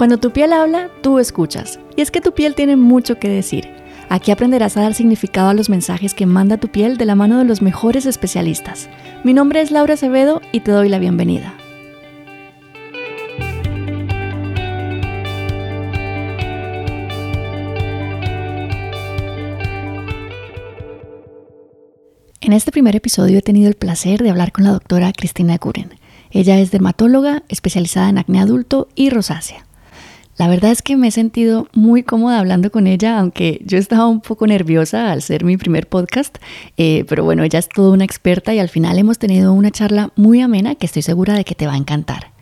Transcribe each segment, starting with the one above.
Cuando tu piel habla, tú escuchas. Y es que tu piel tiene mucho que decir. Aquí aprenderás a dar significado a los mensajes que manda tu piel de la mano de los mejores especialistas. Mi nombre es Laura Acevedo y te doy la bienvenida. En este primer episodio he tenido el placer de hablar con la doctora Cristina Guren. Ella es dermatóloga especializada en acné adulto y rosácea. La verdad es que me he sentido muy cómoda hablando con ella, aunque yo estaba un poco nerviosa al ser mi primer podcast, eh, pero bueno, ella es toda una experta y al final hemos tenido una charla muy amena que estoy segura de que te va a encantar.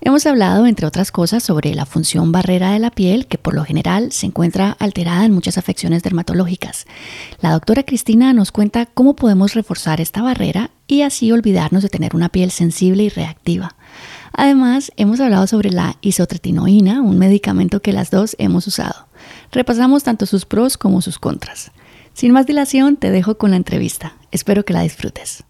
Hemos hablado, entre otras cosas, sobre la función barrera de la piel, que por lo general se encuentra alterada en muchas afecciones dermatológicas. La doctora Cristina nos cuenta cómo podemos reforzar esta barrera y así olvidarnos de tener una piel sensible y reactiva. Además, hemos hablado sobre la isotretinoína, un medicamento que las dos hemos usado. Repasamos tanto sus pros como sus contras. Sin más dilación, te dejo con la entrevista. Espero que la disfrutes.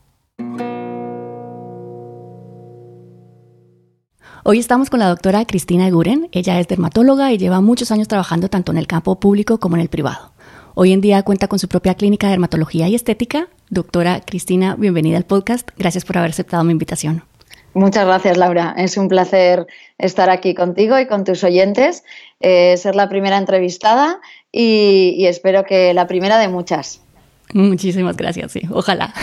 Hoy estamos con la doctora Cristina Guren. Ella es dermatóloga y lleva muchos años trabajando tanto en el campo público como en el privado. Hoy en día cuenta con su propia clínica de dermatología y estética. Doctora Cristina, bienvenida al podcast. Gracias por haber aceptado mi invitación. Muchas gracias, Laura. Es un placer estar aquí contigo y con tus oyentes, eh, ser la primera entrevistada y, espero que la primera de muchas. Muchísimas gracias, sí, ojalá.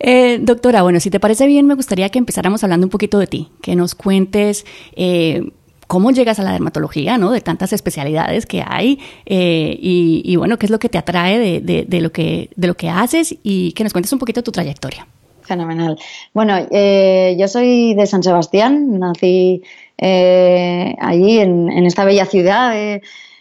Eh, doctora, bueno, si te parece bien, me gustaría que empezáramos hablando un poquito de ti, que nos cuentes eh, cómo llegas a la dermatología, ¿no? De tantas especialidades que hay y, bueno, qué es lo que te atrae de, lo que, de lo que haces y que nos cuentes un poquito tu trayectoria. Fenomenal. Bueno, eh, yo soy de San Sebastián, nací eh, allí en, esta bella ciudad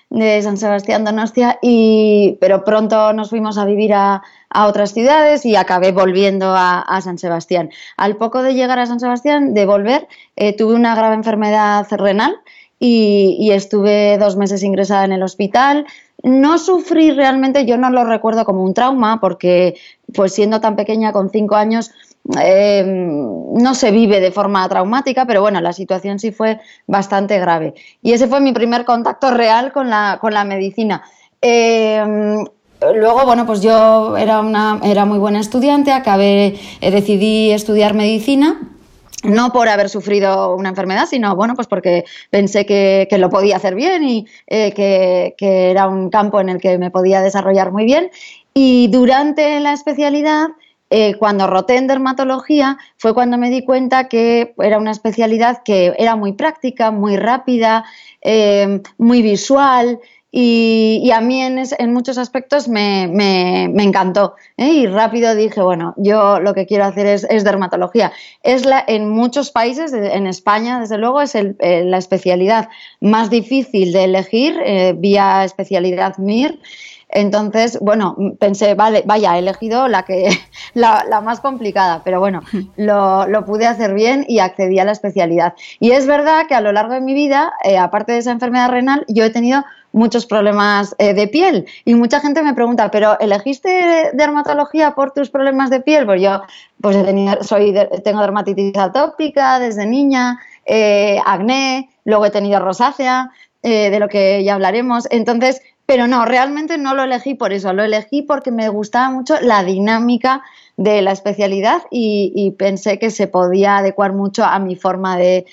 de, San Sebastián Donostia, y, pero pronto nos fuimos a vivir a, otras ciudades y acabé volviendo a, San Sebastián. Al poco de llegar a San Sebastián, de volver, eh, tuve una grave enfermedad renal y, y estuve dos meses ingresada en el hospital. No sufrí realmente, yo no lo recuerdo como un trauma, porque pues siendo tan pequeña con cinco años, eh, no se vive de forma traumática, pero bueno, la situación sí fue bastante grave. Y ese fue mi primer contacto real con la, con la medicina. Eh, luego, bueno, pues yo era, una, era muy buena estudiante, acabé, eh, decidí estudiar medicina no por haber sufrido una enfermedad, sino bueno, pues porque pensé que, lo podía hacer bien y que, que, era un campo en el que me podía desarrollar muy bien. Y durante la especialidad, eh, cuando roté en dermatología, fue cuando me di cuenta que era una especialidad que era muy práctica, muy rápida, eh, muy visual. Y, a mí en, muchos aspectos me, encantó. ¿eh? Y rápido dije, bueno, yo lo que quiero hacer es, dermatología. Es la, en muchos países, en España desde luego, es la especialidad más difícil de elegir vía especialidad MIR. Entonces, bueno, pensé, vale, vaya, he elegido la que la, más complicada, pero bueno, lo, pude hacer bien y accedí a la especialidad. Y es verdad que a lo largo de mi vida, eh, aparte de esa enfermedad renal, yo he tenido muchos problemas eh, de piel y mucha gente me pregunta, ¿pero elegiste dermatología por tus problemas de piel? Pues yo pues soy tengo dermatitis atópica desde niña, eh, acné, luego he tenido rosácea, de lo que ya hablaremos. Entonces, pero no, realmente no lo elegí por eso, lo elegí porque me gustaba mucho la dinámica de la especialidad y, pensé que se podía adecuar mucho a mi forma de,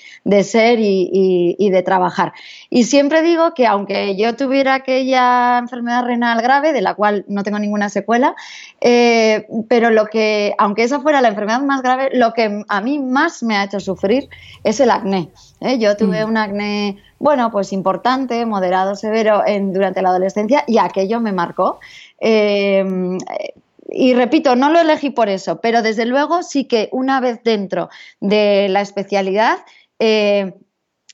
ser y, de trabajar. Y siempre digo que aunque yo tuviera aquella enfermedad renal grave, de la cual no tengo ninguna secuela, eh, pero lo que, aunque esa fuera la enfermedad más grave, lo que a mí más me ha hecho sufrir es el acné. ¿eh? Yo tuve mm. un acné bueno, pues importante, moderado, severo en, durante la adolescencia y aquello me marcó. Em, y repito, no lo elegí por eso, pero desde luego sí que una vez dentro de la especialidad eh,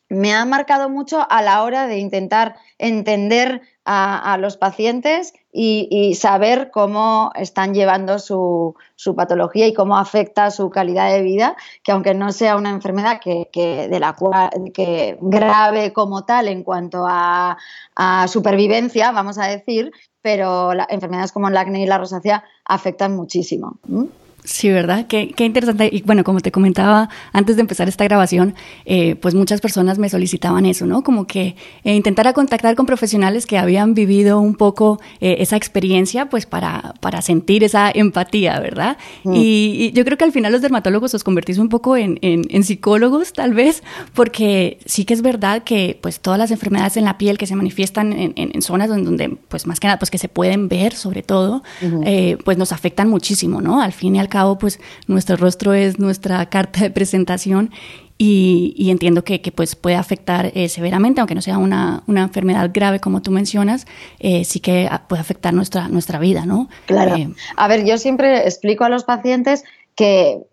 me ha marcado mucho a la hora de intentar entender a, los pacientes y, saber cómo están llevando su, patología y cómo afecta su calidad de vida, que aunque no sea una enfermedad que, que grave como tal en cuanto a, supervivencia, vamos a decir, pero enfermedades como el acné y la rosácea afectan muchísimo. Sí, ¿verdad? Qué, qué, interesante. Y bueno, como te comentaba antes de empezar esta grabación, eh, pues muchas personas me solicitaban eso, ¿no? Como que eh, intentara contactar con profesionales que habían vivido un poco eh, esa experiencia, pues para, para sentir esa empatía, ¿verdad? Mm. Y, yo creo que al final los dermatólogos os convertís un poco en, en, psicólogos, tal vez, porque sí que es verdad que pues todas las enfermedades en la piel que se manifiestan en, en zonas donde, pues más que nada, pues que se pueden ver, sobre todo, pues nos afectan muchísimo, ¿no? Al fin y al cabo, pues nuestro rostro es nuestra carta de presentación y, entiendo que, pues puede afectar eh, severamente, aunque no sea una, enfermedad grave como tú mencionas, eh, sí que puede afectar nuestra, nuestra vida, ¿no? Claro. Eh, a ver, yo siempre explico a los pacientes que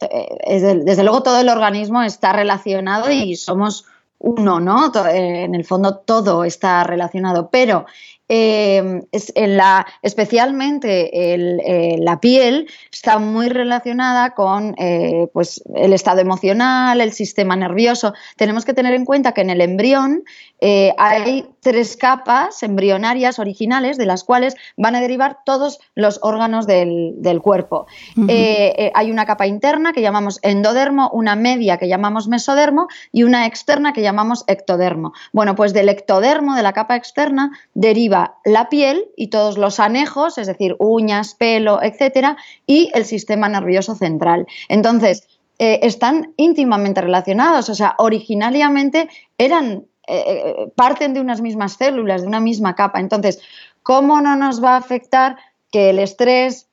desde, luego todo el organismo está relacionado y somos uno, ¿no? En el fondo todo está relacionado, pero eh, en la, especialmente eh, la piel está muy relacionada con eh, pues el estado emocional, el sistema nervioso. Tenemos que tener en cuenta que en el embrión hay tres capas embrionarias originales de las cuales van a derivar todos los órganos del, cuerpo. hay una capa interna que llamamos endodermo, una media que llamamos mesodermo y una externa que llamamos ectodermo. Bueno, pues del ectodermo, de la capa externa, deriva la piel y todos los anejos, es decir, uñas, pelo, etcétera, y el sistema nervioso central. Entonces, eh, están íntimamente relacionados, o sea, originariamente eran, eh, eh, parten de unas mismas células, de una misma capa. Entonces, ¿cómo no nos va a afectar que el estrés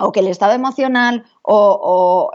o que el estado emocional o,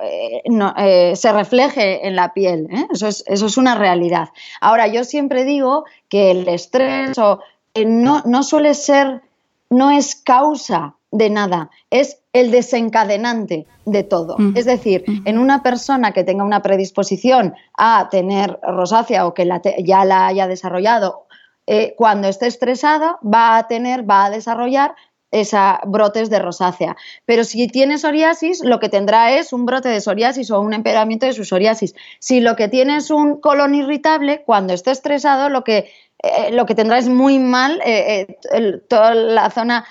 se refleje en la piel. Eso, es, eso, es, una realidad. Ahora, yo siempre digo que el estrés o no, no suele ser, no es causa de nada, es el desencadenante de todo. Mm. Es decir, mm. en una persona que tenga una predisposición a tener rosácea o que ya la haya desarrollado, eh, cuando esté estresada va a tener, va a desarrollar esa brotes de rosácea. Pero si tiene psoriasis, lo que tendrá es un brote de psoriasis o un empeoramiento de su psoriasis. Si lo que tiene es un colon irritable, cuando esté estresado, lo que eh, lo que tendrá es muy mal eh, eh, toda la zona,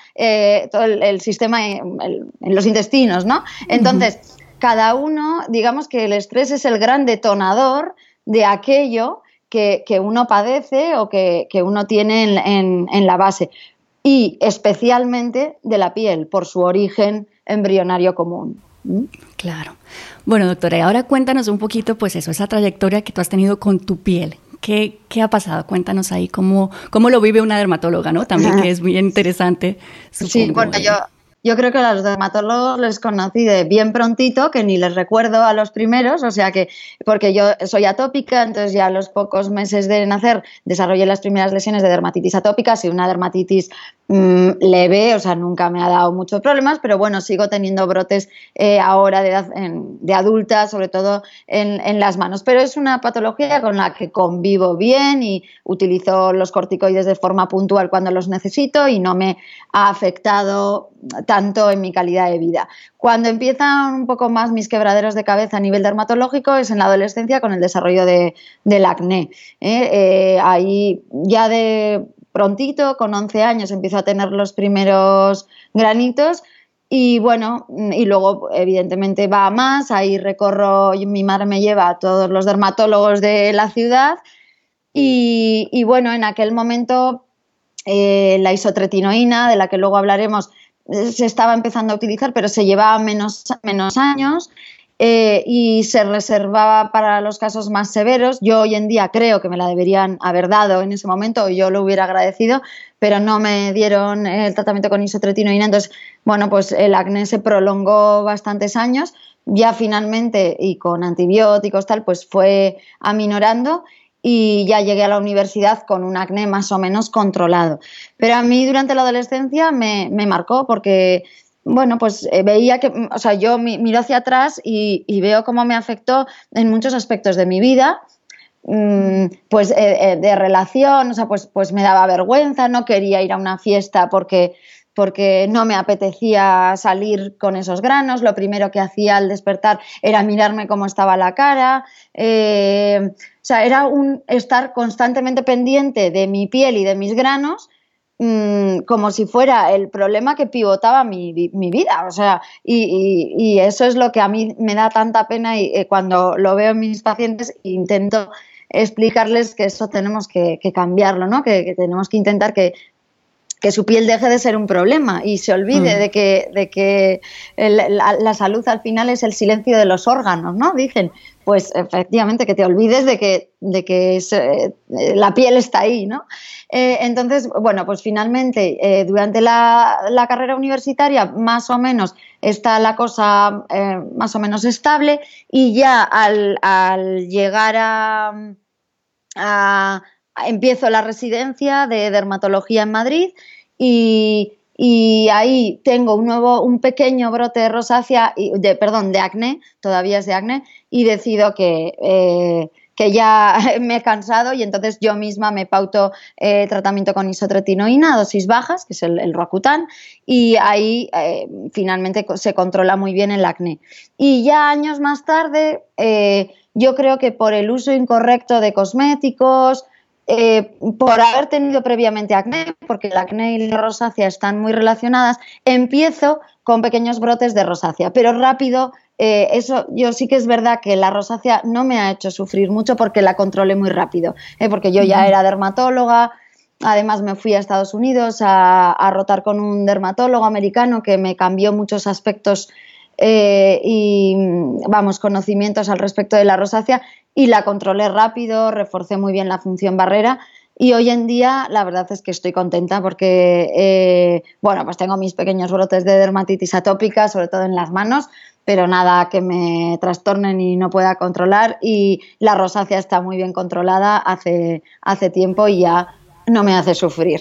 todo el, sistema en los intestinos, ¿no? Entonces, cada uno, digamos que el estrés es el gran detonador de aquello que, uno padece o que, uno tiene en, la base y especialmente de la piel por su origen embrionario común. Claro. Bueno, doctora, y ahora cuéntanos un poquito, pues eso, esa trayectoria que tú has tenido con tu piel. ¿Qué, ¿Qué, ha pasado? Cuéntanos ahí cómo, cómo lo vive una dermatóloga, ¿no? También que es muy interesante. Sí, bueno, yo, yo creo que a los dermatólogos les conocí de bien prontito, que ni les recuerdo a los primeros, o sea que, porque yo soy atópica, entonces ya a los pocos meses de nacer desarrollé las primeras lesiones de dermatitis atópica, y una dermatitis mm, leve, o sea, nunca me ha dado muchos problemas, pero bueno, sigo teniendo brotes eh, ahora de, de adulta, sobre todo en, en las manos. Pero es una patología con la que convivo bien y utilizo los corticoides de forma puntual cuando los necesito y no me ha afectado en mi calidad de vida. Cuando empiezan un poco más mis quebraderos de cabeza a nivel dermatológico es en la adolescencia con el desarrollo de, del acné. ¿eh? Eh, ahí ya de prontito, con 11 años, empiezo a tener los primeros granitos. Y bueno, y luego evidentemente va a más, ahí recorro, mi madre me lleva a todos los dermatólogos de la ciudad y, bueno, en aquel momento eh, la isotretinoína, de la que luego hablaremos, se estaba empezando a utilizar, pero se llevaba menos, menos años eh, y se reservaba para los casos más severos. Yo hoy en día creo que me la deberían haber dado en ese momento, yo lo hubiera agradecido, pero no me dieron el tratamiento con isotretinoína. Entonces, bueno, pues el acné se prolongó bastantes años. Ya finalmente, y con antibióticos, tal, pues fue aminorando y ya llegué a la universidad con un acné más o menos controlado. Pero a mí durante la adolescencia me, marcó porque, bueno, pues eh, veía que, o sea, yo miro hacia atrás y, veo cómo me afectó en muchos aspectos de mi vida, mm, pues eh, eh, de relación, o sea, pues, pues me daba vergüenza, no quería ir a una fiesta porque porque no me apetecía salir con esos granos. Lo primero que hacía al despertar era mirarme cómo estaba la cara. Eh, o sea, era un estar constantemente pendiente de mi piel y de mis granos mm, como si fuera el problema que pivotaba mi, vida. O sea, y, eso es lo que a mí me da tanta pena y eh, cuando lo veo en mis pacientes intento explicarles que eso tenemos que, cambiarlo, ¿no? que, tenemos que intentar que que su piel deje de ser un problema y se olvide mm. de que, de que la, salud al final es el silencio de los órganos, ¿no? Dicen, pues efectivamente que te olvides de que, de que eh, la piel está ahí, ¿no? Eh, entonces, bueno, pues finalmente eh, durante la, carrera universitaria más o menos está la cosa más o menos estable y ya al, llegar a empiezo la residencia de dermatología en Madrid y, ahí tengo un nuevo, un pequeño brote de rosácea, de, perdón, de acné, todavía es de acné, y decido que, eh, que ya me he cansado y entonces yo misma me pauto eh, tratamiento con isotretinoína, dosis bajas, que es el, el Roacutan, y ahí eh, finalmente se controla muy bien el acné. Y ya años más tarde, yo creo que por el uso incorrecto de cosméticos, eh, por haber tenido previamente acné, porque el acné y la rosácea están muy relacionadas, empiezo con pequeños brotes de rosácea, pero rápido, eh, eso yo sí que es verdad que la rosácea no me ha hecho sufrir mucho porque la controlé muy rápido, eh, porque yo ya era dermatóloga, además me fui a Estados Unidos a, a rotar con un dermatólogo americano que me cambió muchos aspectos eh, y vamos, conocimientos al respecto de la rosácea y la controlé rápido, reforcé muy bien la función barrera y hoy en día la verdad es que estoy contenta porque, eh, bueno, pues tengo mis pequeños brotes de dermatitis atópica, sobre todo en las manos, pero nada que me trastornen y no pueda controlar y la rosácea está muy bien controlada hace, hace tiempo y ya no me hace sufrir.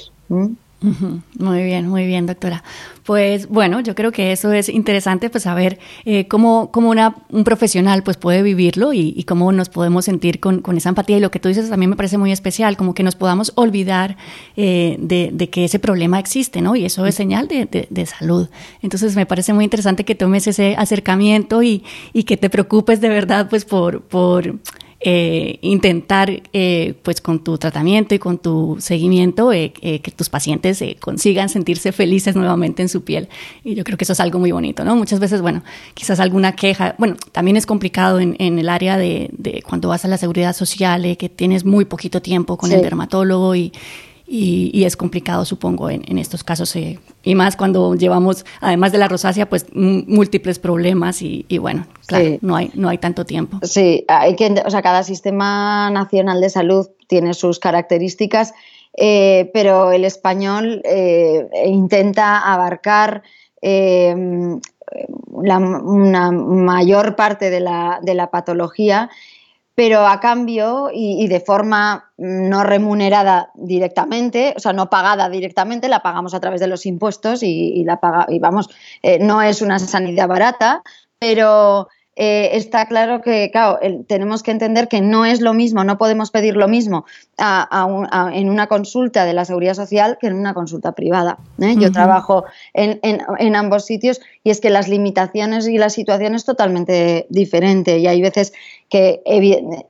Muy bien, muy bien, doctora. Pues bueno, yo creo que eso es interesante, pues saber eh, cómo, una, un profesional pues puede vivirlo y, cómo nos podemos sentir con, esa empatía. Y lo que tú dices también me parece muy especial, como que nos podamos olvidar eh, de, que ese problema existe, ¿no? Y eso es señal de, salud. Entonces me parece muy interesante que tomes ese acercamiento y, y que te preocupes de verdad pues por eh, intentar, eh, pues con tu tratamiento y con tu seguimiento, eh, que tus pacientes consigan sentirse felices nuevamente en su piel. Y yo creo que eso es algo muy bonito, ¿no? Muchas veces, bueno, quizás alguna queja, bueno, también es complicado en, el área de, cuando vas a la seguridad social, que tienes muy poquito tiempo con el dermatólogo y y, es complicado, supongo, en, estos casos, eh, y más cuando llevamos, además de la rosácea, pues múltiples problemas y, bueno, claro, no, hay, no hay tanto tiempo. Sí, hay que, o sea, cada sistema nacional de salud tiene sus características, eh, pero el español eh, intenta abarcar una mayor parte de la, de la patología pero a cambio y, de forma no remunerada directamente, o sea, no pagada directamente, la pagamos a través de los impuestos y, la paga, y vamos, eh, no es una sanidad barata, pero eh, está claro que, claro, tenemos que entender que no es lo mismo, no podemos pedir lo mismo en una consulta de la seguridad social que en una consulta privada. ¿eh? Yo trabajo en, ambos sitios y es que las limitaciones y la situación es totalmente diferente y hay veces que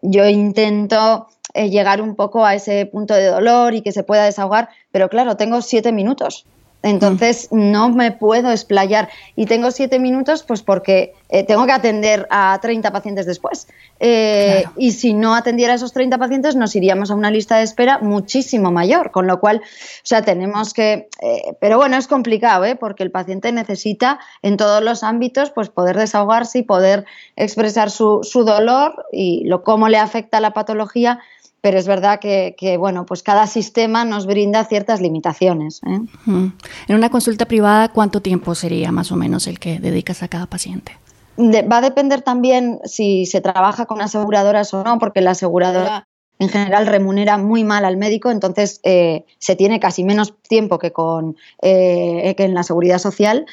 yo intento eh, llegar un poco a ese punto de dolor y que se pueda desahogar, pero claro, tengo siete minutos. Entonces no me puedo explayar y tengo siete minutos pues porque eh, tengo que atender a 30 pacientes después. Eh, y si no atendiera a esos 30 pacientes nos iríamos a una lista de espera muchísimo mayor, con lo cual, o sea, tenemos que... Eh, pero bueno, es complicado, ¿eh? porque el paciente necesita en todos los ámbitos pues poder desahogarse y poder expresar su, su dolor y lo cómo le afecta la patología pero es verdad que, bueno, pues cada sistema nos brinda ciertas limitaciones. ¿eh? En una consulta privada, ¿cuánto tiempo sería más o menos el que dedicas a cada paciente? va a depender también si se trabaja con aseguradoras o no, porque la aseguradora en general remunera muy mal al médico, entonces eh, se tiene casi menos tiempo que, con, eh, que en la seguridad social.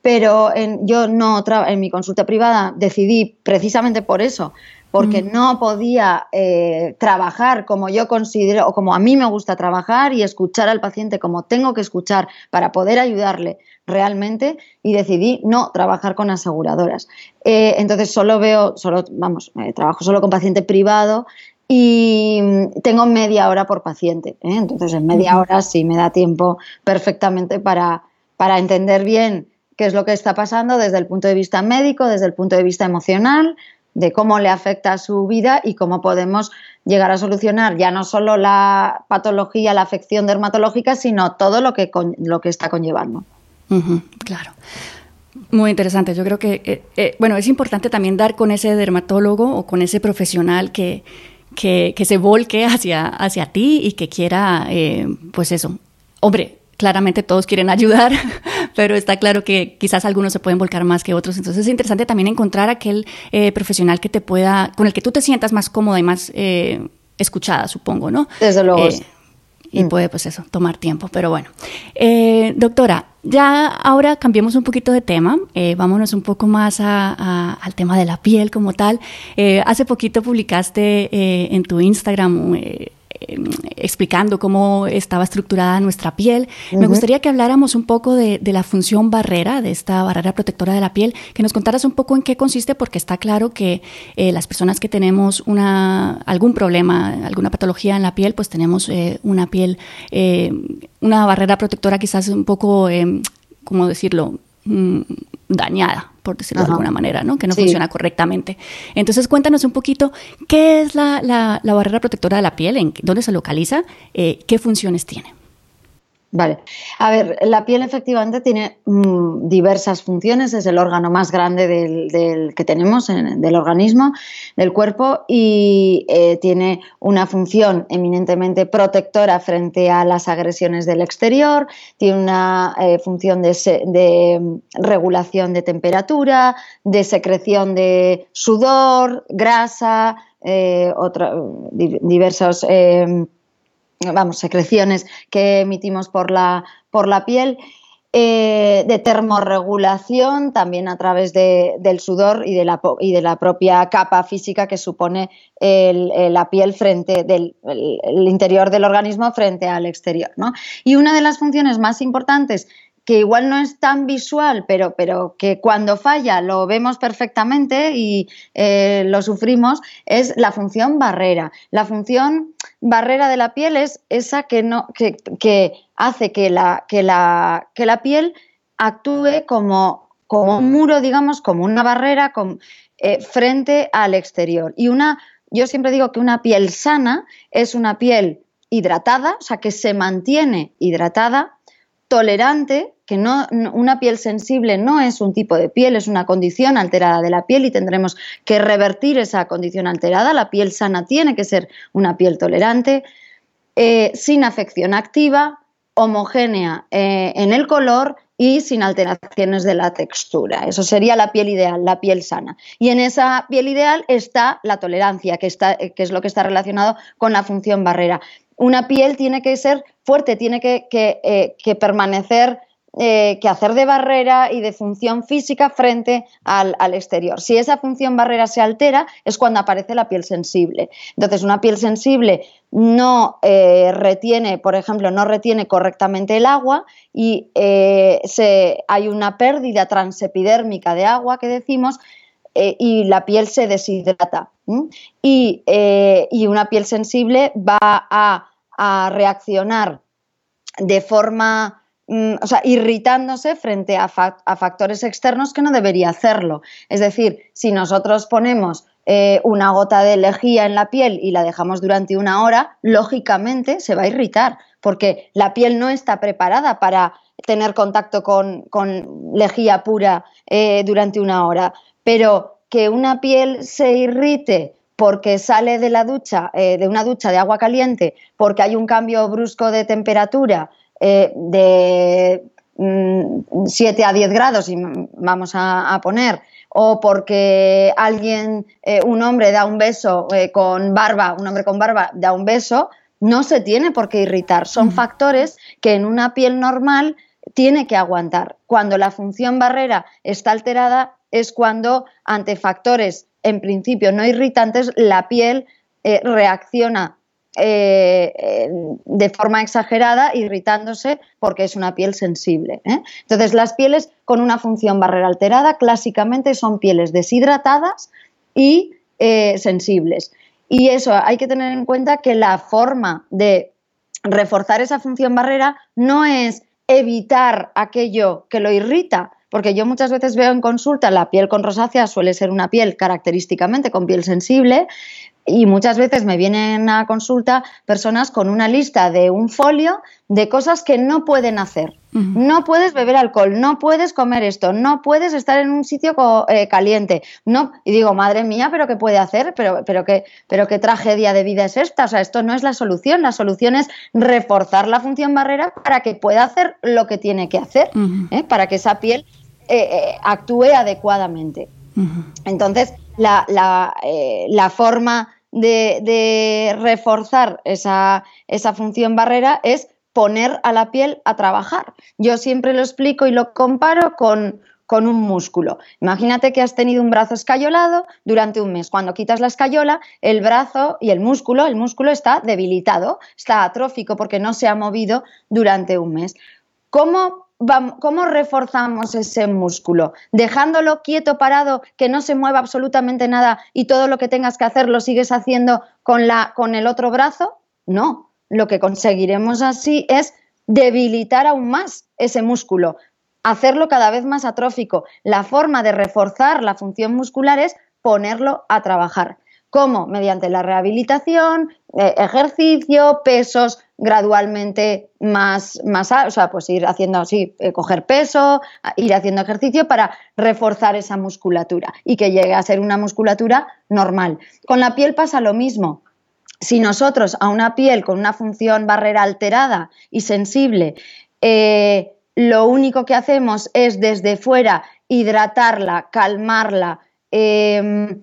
Pero yo no en mi consulta privada decidí precisamente por eso, porque mm. no podía eh, trabajar como yo considero o como a mí me gusta trabajar y escuchar al paciente como tengo que escuchar para poder ayudarle realmente y decidí no trabajar con aseguradoras. Eh, entonces solo veo, solo, vamos, eh, trabajo solo con paciente privado y tengo media hora por paciente. Entonces, en media hora sí me da tiempo perfectamente para, para entender bien qué es lo que está pasando desde el punto de vista médico, desde el punto de vista emocional, de cómo le afecta a su vida y cómo podemos llegar a solucionar ya no solo la patología, la afección dermatológica, sino todo lo que, lo que está conllevando. claro. Muy interesante. Yo creo que, eh, eh, bueno, es importante también dar con ese dermatólogo o con ese profesional que, que, se volque hacia, hacia ti y que quiera, eh, pues eso, hombre, claramente todos quieren ayudar, pero está claro que quizás algunos se pueden volcar más que otros. Entonces es interesante también encontrar aquel eh, profesional que te pueda, con el que tú te sientas más cómoda y más eh, escuchada, supongo, ¿no? Desde luego. y mm. puede, pues eso, tomar tiempo. Pero bueno, doctora, ya ahora cambiemos un poquito de tema, eh, vámonos un poco más al tema de la piel como tal. Eh, hace poquito publicaste eh, en tu Instagram Em, explicando cómo estaba estructurada nuestra piel. Me gustaría que habláramos un poco de, la función barrera, de esta barrera protectora de la piel, que nos contaras un poco en qué consiste, porque está claro que eh, las personas que tenemos una, algún problema, alguna patología en la piel, pues tenemos eh, una piel, eh, una barrera protectora quizás un poco, em, ¿cómo decirlo?, mm, dañada por decirlo de alguna manera, ¿no? que no funciona correctamente. Entonces, cuéntanos un poquito qué es la, la, barrera protectora de la piel, en dónde se localiza, eh, qué funciones tiene. Vale. A ver, la piel efectivamente tiene mm, diversas funciones, es el órgano más grande del, que tenemos, del organismo, del cuerpo, y eh, tiene una función eminentemente protectora frente a las agresiones del exterior, tiene una eh, función de, mm, regulación de temperatura, de secreción de sudor, grasa, eh, diversos vamos, secreciones que emitimos por la, por la piel, eh, de termorregulación también a través del sudor y de, la, y de la propia capa física que supone la piel frente del el interior del organismo frente al exterior. ¿no? Y una de las funciones más importantes que igual no es tan visual, pero, pero que cuando falla lo vemos perfectamente y eh, lo sufrimos, es la función barrera. La función barrera de la piel es esa que, no, que, hace que la, que, la, que la piel actúe como, como un muro, digamos, como una barrera eh, frente al exterior. Y una, yo siempre digo que una piel sana es una piel hidratada, o sea, que se mantiene hidratada, tolerante, que no, una piel sensible no es un tipo de piel, es una condición alterada de la piel y tendremos que revertir esa condición alterada. La piel sana tiene que ser una piel tolerante, eh, sin afección activa, homogénea eh, en el color y sin alteraciones de la textura. Eso sería la piel ideal, la piel sana. Y en esa piel ideal está la tolerancia, que, está, que es lo que está relacionado con la función barrera. Una piel tiene que ser fuerte, tiene que, que eh, permanecer eh, que hacer de barrera y de función física frente al, exterior. Si esa función barrera se altera es cuando aparece la piel sensible. Entonces, una piel sensible no eh, retiene, por ejemplo, no retiene correctamente el agua y eh, hay una pérdida transepidérmica de agua que decimos y la piel se deshidrata. Y, una piel sensible va a reaccionar de forma Mm, o sea, irritándose frente a, factores externos que no debería hacerlo. Es decir, si nosotros ponemos eh, una gota de lejía en la piel y la dejamos durante una hora, lógicamente se va a irritar, porque la piel no está preparada para tener contacto con, lejía pura eh, durante una hora. Pero que una piel se irrite porque sale de la ducha, eh, de una ducha de agua caliente, porque hay un cambio brusco de temperatura, eh, de 7 mm, a 10 grados, y vamos a, poner, o porque alguien, eh, un hombre da un beso eh, con barba, un hombre con barba da un beso, no se tiene por qué irritar. Son factores que en una piel normal tiene que aguantar. Cuando la función barrera está alterada es cuando ante factores en principio no irritantes la piel reacciona eh, eh, de forma exagerada, irritándose porque es una piel sensible. ¿eh? Entonces, las pieles con una función barrera alterada clásicamente son pieles deshidratadas y sensibles. Y eso hay que tener en cuenta que la forma de reforzar esa función barrera no es evitar aquello que lo irrita, porque yo muchas veces veo en consulta la piel con rosácea suele ser una piel característicamente con piel sensible y muchas veces me vienen a consulta personas con una lista de un folio de cosas que no pueden hacer. No puedes beber alcohol, no puedes comer esto, no puedes estar en un sitio eh, caliente. No, y digo, madre mía, pero ¿qué puede hacer? Pero, pero, qué, pero qué tragedia de vida es esta. O sea, esto no es la solución. La solución es reforzar la función barrera para que pueda hacer lo que tiene que hacer, ¿eh? para que esa piel eh, actúe adecuadamente. Entonces, la, la forma de, reforzar esa, función barrera es poner a la piel a trabajar. Yo siempre lo explico y lo comparo con, con un músculo. Imagínate que has tenido un brazo escayolado durante un mes. Cuando quitas la escayola, el brazo y el músculo, el músculo está debilitado, está atrófico porque no se ha movido durante un mes. ¿Cómo ¿cómo reforzamos ese músculo? ¿Dejándolo quieto, parado, que no se mueva absolutamente nada y todo lo que tengas que hacer lo sigues haciendo con, la, con el otro brazo? No, lo que conseguiremos así es debilitar aún más ese músculo, hacerlo cada vez más atrófico. La forma de reforzar la función muscular es ponerlo a trabajar. ¿Cómo? Mediante la rehabilitación, eh, ejercicio, pesos gradualmente más, más, o sea, pues ir haciendo así, eh, coger peso, ir haciendo ejercicio para reforzar esa musculatura y que llegue a ser una musculatura normal. Con la piel pasa lo mismo. Si nosotros a una piel con una función barrera alterada y sensible, eh, lo único que hacemos es desde fuera hidratarla, calmarla, em,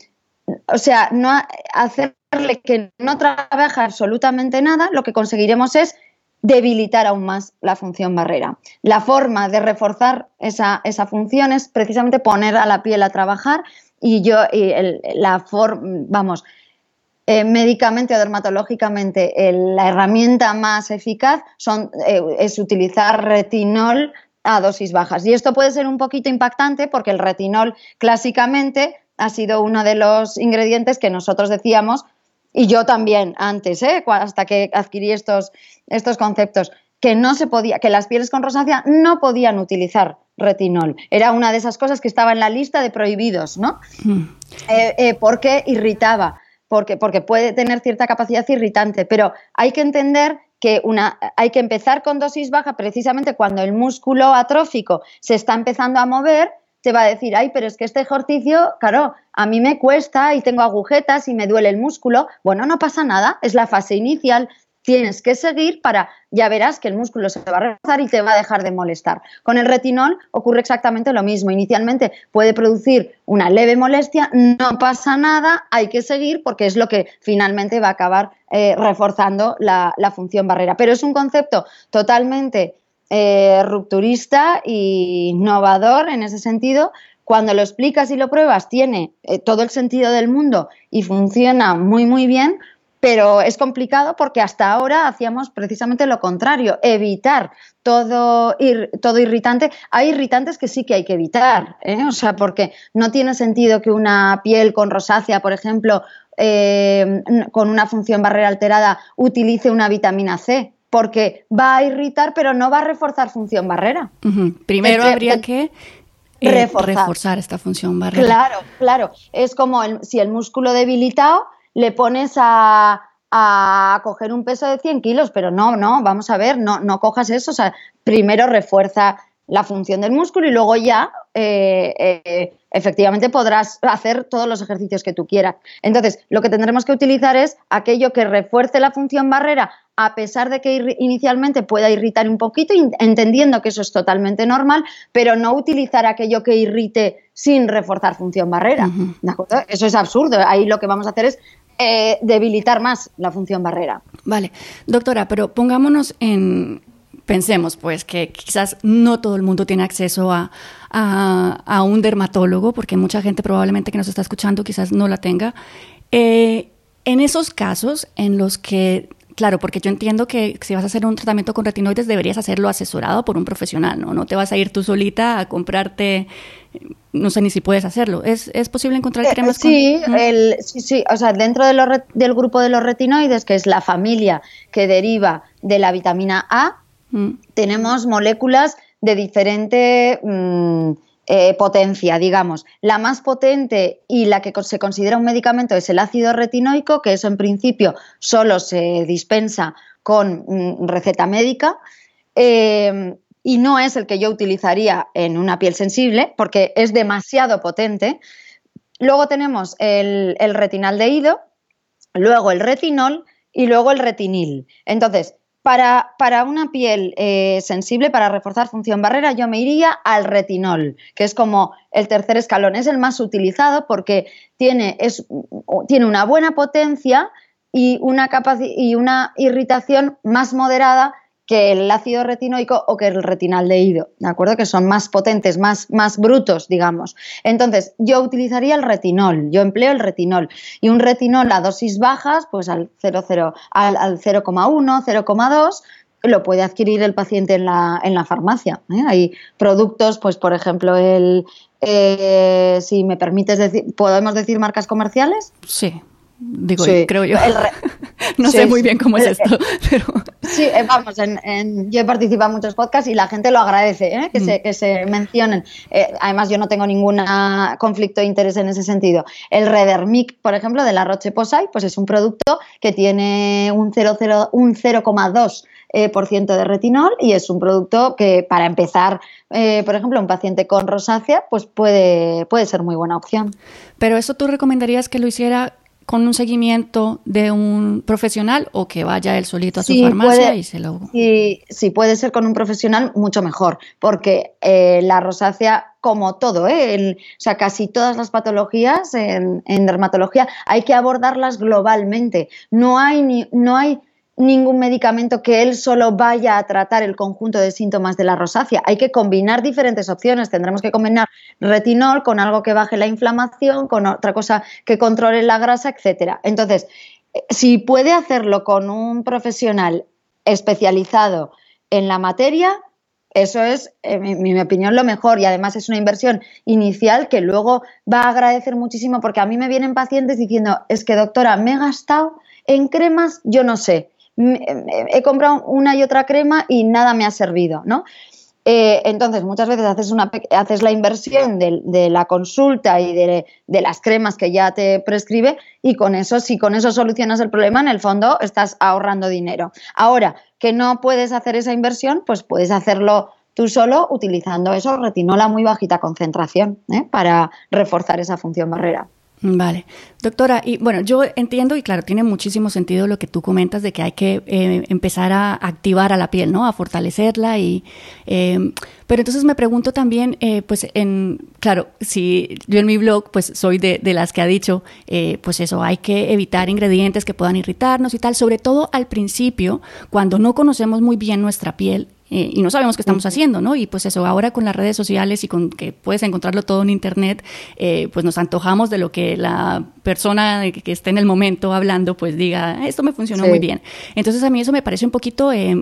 o sea, no hacerle que no trabaje absolutamente nada, lo que conseguiremos es debilitar aún más la función barrera. La forma de reforzar esa, función es precisamente poner a la piel a trabajar y yo, la forma, vamos, eh, médicamente o dermatológicamente la herramienta más eficaz son, eh, es utilizar retinol a dosis bajas. Y esto puede ser un poquito impactante porque el retinol clásicamente ha sido uno de los ingredientes que nosotros decíamos, y yo también antes, ¿eh? hasta que adquirí estos, estos conceptos, que no se podía, que las pieles con rosácea no podían utilizar retinol. Era una de esas cosas que estaba en la lista de prohibidos, ¿no? Mm. Eh, eh, porque irritaba, porque, porque puede tener cierta capacidad irritante, pero hay que entender que una, hay que empezar con dosis baja precisamente cuando el músculo atrófico se está empezando a mover te va a decir, ay, pero es que este ejercicio, claro, a mí me cuesta y tengo agujetas y me duele el músculo. Bueno, no pasa nada, es la fase inicial. Tienes que seguir para, ya verás que el músculo se va a reforzar y te va a dejar de molestar. Con el retinol ocurre exactamente lo mismo. Inicialmente puede producir una leve molestia, no pasa nada, hay que seguir porque es lo que finalmente va a acabar eh, reforzando la, la función barrera. Pero es un concepto totalmente eh, rupturista e innovador en ese sentido. Cuando lo explicas y lo pruebas, tiene eh, todo el sentido del mundo y funciona muy, muy bien, pero es complicado porque hasta ahora hacíamos precisamente lo contrario, evitar todo, todo irritante. Hay irritantes que sí que hay que evitar, ¿eh? o sea, porque no tiene sentido que una piel con rosácea, por ejemplo, con una función barrera alterada, utilice una vitamina C porque va a irritar, pero no va a reforzar función barrera. Primero habría que eh, reforzar. esta función barrera. Claro, claro. Es como si el músculo debilitado le pones a, coger un peso de 100 kilos, pero no, no, vamos a ver, no, no cojas eso. O sea, primero refuerza la función del músculo y luego ya eh, eh, efectivamente podrás hacer todos los ejercicios que tú quieras. Entonces, lo que tendremos que utilizar es aquello que refuerce la función barrera a pesar de que inicialmente pueda irritar un poquito, entendiendo que eso es totalmente normal, pero no utilizar aquello que irrite sin reforzar función barrera. Eso es absurdo. Ahí lo que vamos a hacer es eh, debilitar más la función barrera. Vale. Doctora, pero pongámonos en, pensemos pues que quizás no todo el mundo tiene acceso a, a, un dermatólogo, porque mucha gente probablemente que nos está escuchando quizás no la tenga. Eh, en esos casos en los que Claro, porque yo entiendo que si vas a hacer un tratamiento con retinoides deberías hacerlo asesorado por un profesional, ¿no? No te vas a ir tú solita a comprarte no sé ni si puedes hacerlo. ¿Es, es posible encontrar eh, cremas sí, el, sí, sí, o sea, dentro de del grupo de los retinoides, que es la familia que deriva de la vitamina A, mm. tenemos moléculas de diferente mm, eh, potencia, digamos. La más potente y la que se considera un medicamento es el ácido retinoico, que eso en principio solo se dispensa con mm, receta médica. Eh, y no es el que yo utilizaría en una piel sensible porque es demasiado potente. Luego tenemos el, retinal de ido, luego el retinol y luego el retinil. Entonces, para, para una piel eh, sensible, para reforzar función barrera, yo me iría al retinol, que es como el tercer escalón. Es el más utilizado porque tiene, es, tiene una buena potencia y una, y una irritación más moderada que el ácido retinoico o que el retinal de ido, ¿de acuerdo? Que son más potentes, más, más brutos, digamos. Entonces, yo utilizaría el retinol, yo empleo el retinol. Y un retinol a dosis bajas, pues al 0,0, al, 0,1, 0,2, lo puede adquirir el paciente en la, en la farmacia. ¿eh? Hay productos, pues por ejemplo, el, eh, si me permites decir, ¿podemos decir marcas comerciales? Sí. Digo, creo yo. no sé muy bien cómo es esto, pero... Sí, eh, vamos, en, yo he participado en muchos podcasts y la gente lo agradece, ¿eh? que, se, mm. que se mencionen. Eh, además, yo no tengo ningún conflicto de interés en ese sentido. El Redermic, por ejemplo, de la Roche-Posay, pues es un producto que tiene un 0,2% de retinol y es un producto que para empezar, por ejemplo, un paciente con rosácea, pues puede, puede ser muy buena opción. Pero eso tú recomendarías que lo hiciera con un seguimiento de un profesional o que vaya él solito a su farmacia y se lo... Sí, sí, puede ser con un profesional, mucho mejor, porque eh, la rosácea, como todo, ¿eh? o sea, casi todas las patologías en, en, dermatología hay que abordarlas globalmente. No hay, ni, no hay ningún medicamento que él solo vaya a tratar el conjunto de síntomas de la rosácea. Hay que combinar diferentes opciones. Tendremos que combinar retinol con algo que baje la inflamación, con otra cosa que controle la grasa, etcétera. Entonces, si puede hacerlo con un profesional especializado en la materia, eso es, en mi, opinión, lo mejor y además es una inversión inicial que luego va a agradecer muchísimo porque a mí me vienen pacientes diciendo, es que doctora, me he gastado en cremas, yo no sé, he comprado una y otra crema y nada me ha servido, ¿no? Eh, entonces, muchas veces haces, una, haces la inversión de, la consulta y de, las cremas que ya te prescribe y con eso, si con eso solucionas el problema, en el fondo estás ahorrando dinero. Ahora, que no puedes hacer esa inversión, pues puedes hacerlo tú solo utilizando eso, retinola muy bajita concentración, ¿eh? para reforzar esa función barrera. Vale. Doctora, y bueno, yo entiendo y claro, tiene muchísimo sentido lo que tú comentas de que hay que eh, empezar a activar a la piel, ¿no? A fortalecerla y... Eh, pero entonces me pregunto también, eh, pues en, claro, si yo en mi blog pues soy de, de las que ha dicho, pues eso, hay que evitar ingredientes que puedan irritarnos y tal, sobre todo al principio, cuando no conocemos muy bien nuestra piel, eh, y no sabemos qué estamos haciendo, ¿no? Y pues eso, ahora con las redes sociales y con que puedes encontrarlo todo en Internet, eh, pues nos antojamos de lo que la persona que, esté en el momento hablando, pues diga, esto me funcionó muy bien. Entonces a mí eso me parece un poquito eh,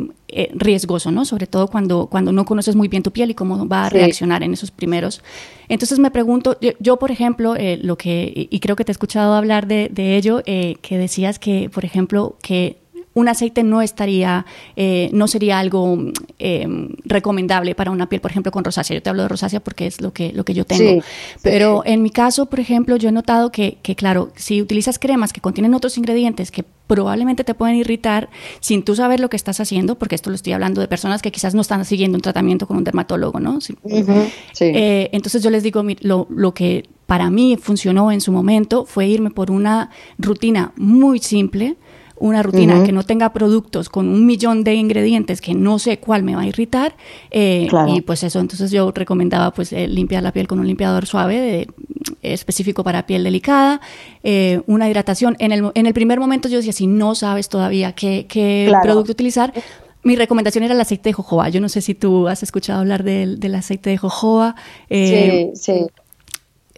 riesgoso, ¿no? Sobre todo cuando, cuando no conoces muy bien tu piel y cómo va a reaccionar en esos primeros. Entonces me pregunto, yo, por ejemplo, lo que, y creo que te he escuchado hablar de, de ello, que decías que, por ejemplo, que un aceite no estaría, eh, no sería algo eh, recomendable para una piel, por ejemplo, con rosácea. Yo te hablo de rosácea porque es lo que, lo que yo tengo. Pero en mi caso, por ejemplo, yo he notado que, que, claro, si utilizas cremas que contienen otros ingredientes que probablemente te pueden irritar sin tú saber lo que estás haciendo, porque esto lo estoy hablando de personas que quizás no están siguiendo un tratamiento con un dermatólogo, ¿no? Eh, entonces yo les digo, lo, lo que para mí funcionó en su momento fue irme por una rutina muy simple, una rutina que no tenga productos con un millón de ingredientes que no sé cuál me va a irritar. Eh, y pues eso, entonces yo recomendaba pues eh, limpiar la piel con un limpiador suave de, específico para piel delicada, eh, una hidratación. En el, en el primer momento yo decía, si no sabes todavía qué, qué producto utilizar, mi recomendación era el aceite de jojoba. Yo no sé si tú has escuchado hablar del, del aceite de jojoba. sí, sí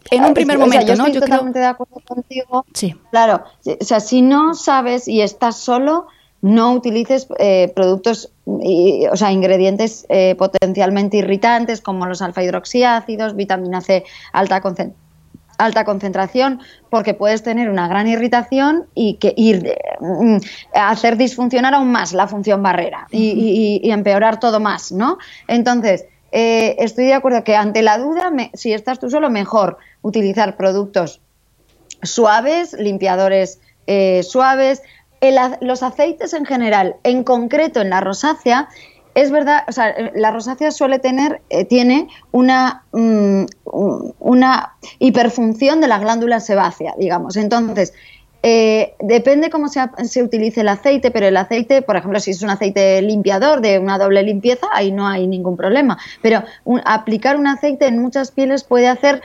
en un primer momento, yo ¿no? Estoy totalmente de acuerdo contigo. Sí. Claro, o sea, si no sabes y estás solo, no utilices eh, productos, o sea, ingredientes eh, potencialmente irritantes como los alfa hidroxiácidos, vitamina C alta alta concentración porque puedes tener una gran irritación y que ir, mm, hacer disfuncionar aún más la función barrera y, empeorar todo más, ¿no? Entonces, eh, estoy de acuerdo que ante la duda, si estás tú solo, mejor utilizar productos suaves, limpiadores suaves, los aceites en general, en concreto en la rosácea, es verdad, o sea, la rosácea suele tener, eh, tiene una, mm, una hiperfunción de la glándula sebácea, digamos. Entonces, eh, depende cómo se, utilice el aceite, pero el aceite, por ejemplo, si es un aceite limpiador de una doble limpieza, ahí no hay ningún problema. Pero aplicar un aceite en muchas pieles puede hacer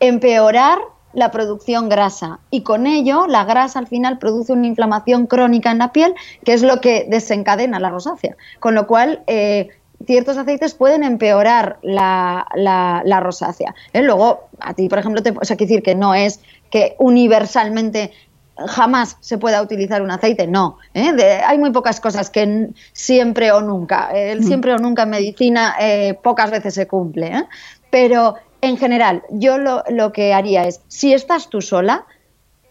empeorar la producción grasa y con ello la grasa al final produce una inflamación crónica en la piel que es lo que desencadena la rosácea. Con lo cual, eh, ciertos aceites pueden empeorar la, la, rosácea. ¿eh? Luego, a ti, por ejemplo, te, o sea, decir que no es que universalmente jamás se pueda utilizar un aceite, no. ¿eh? hay muy pocas cosas que siempre o nunca. El mm. siempre o nunca en medicina pocas veces se cumple. Pero en general, yo lo, que haría es, si estás tú sola,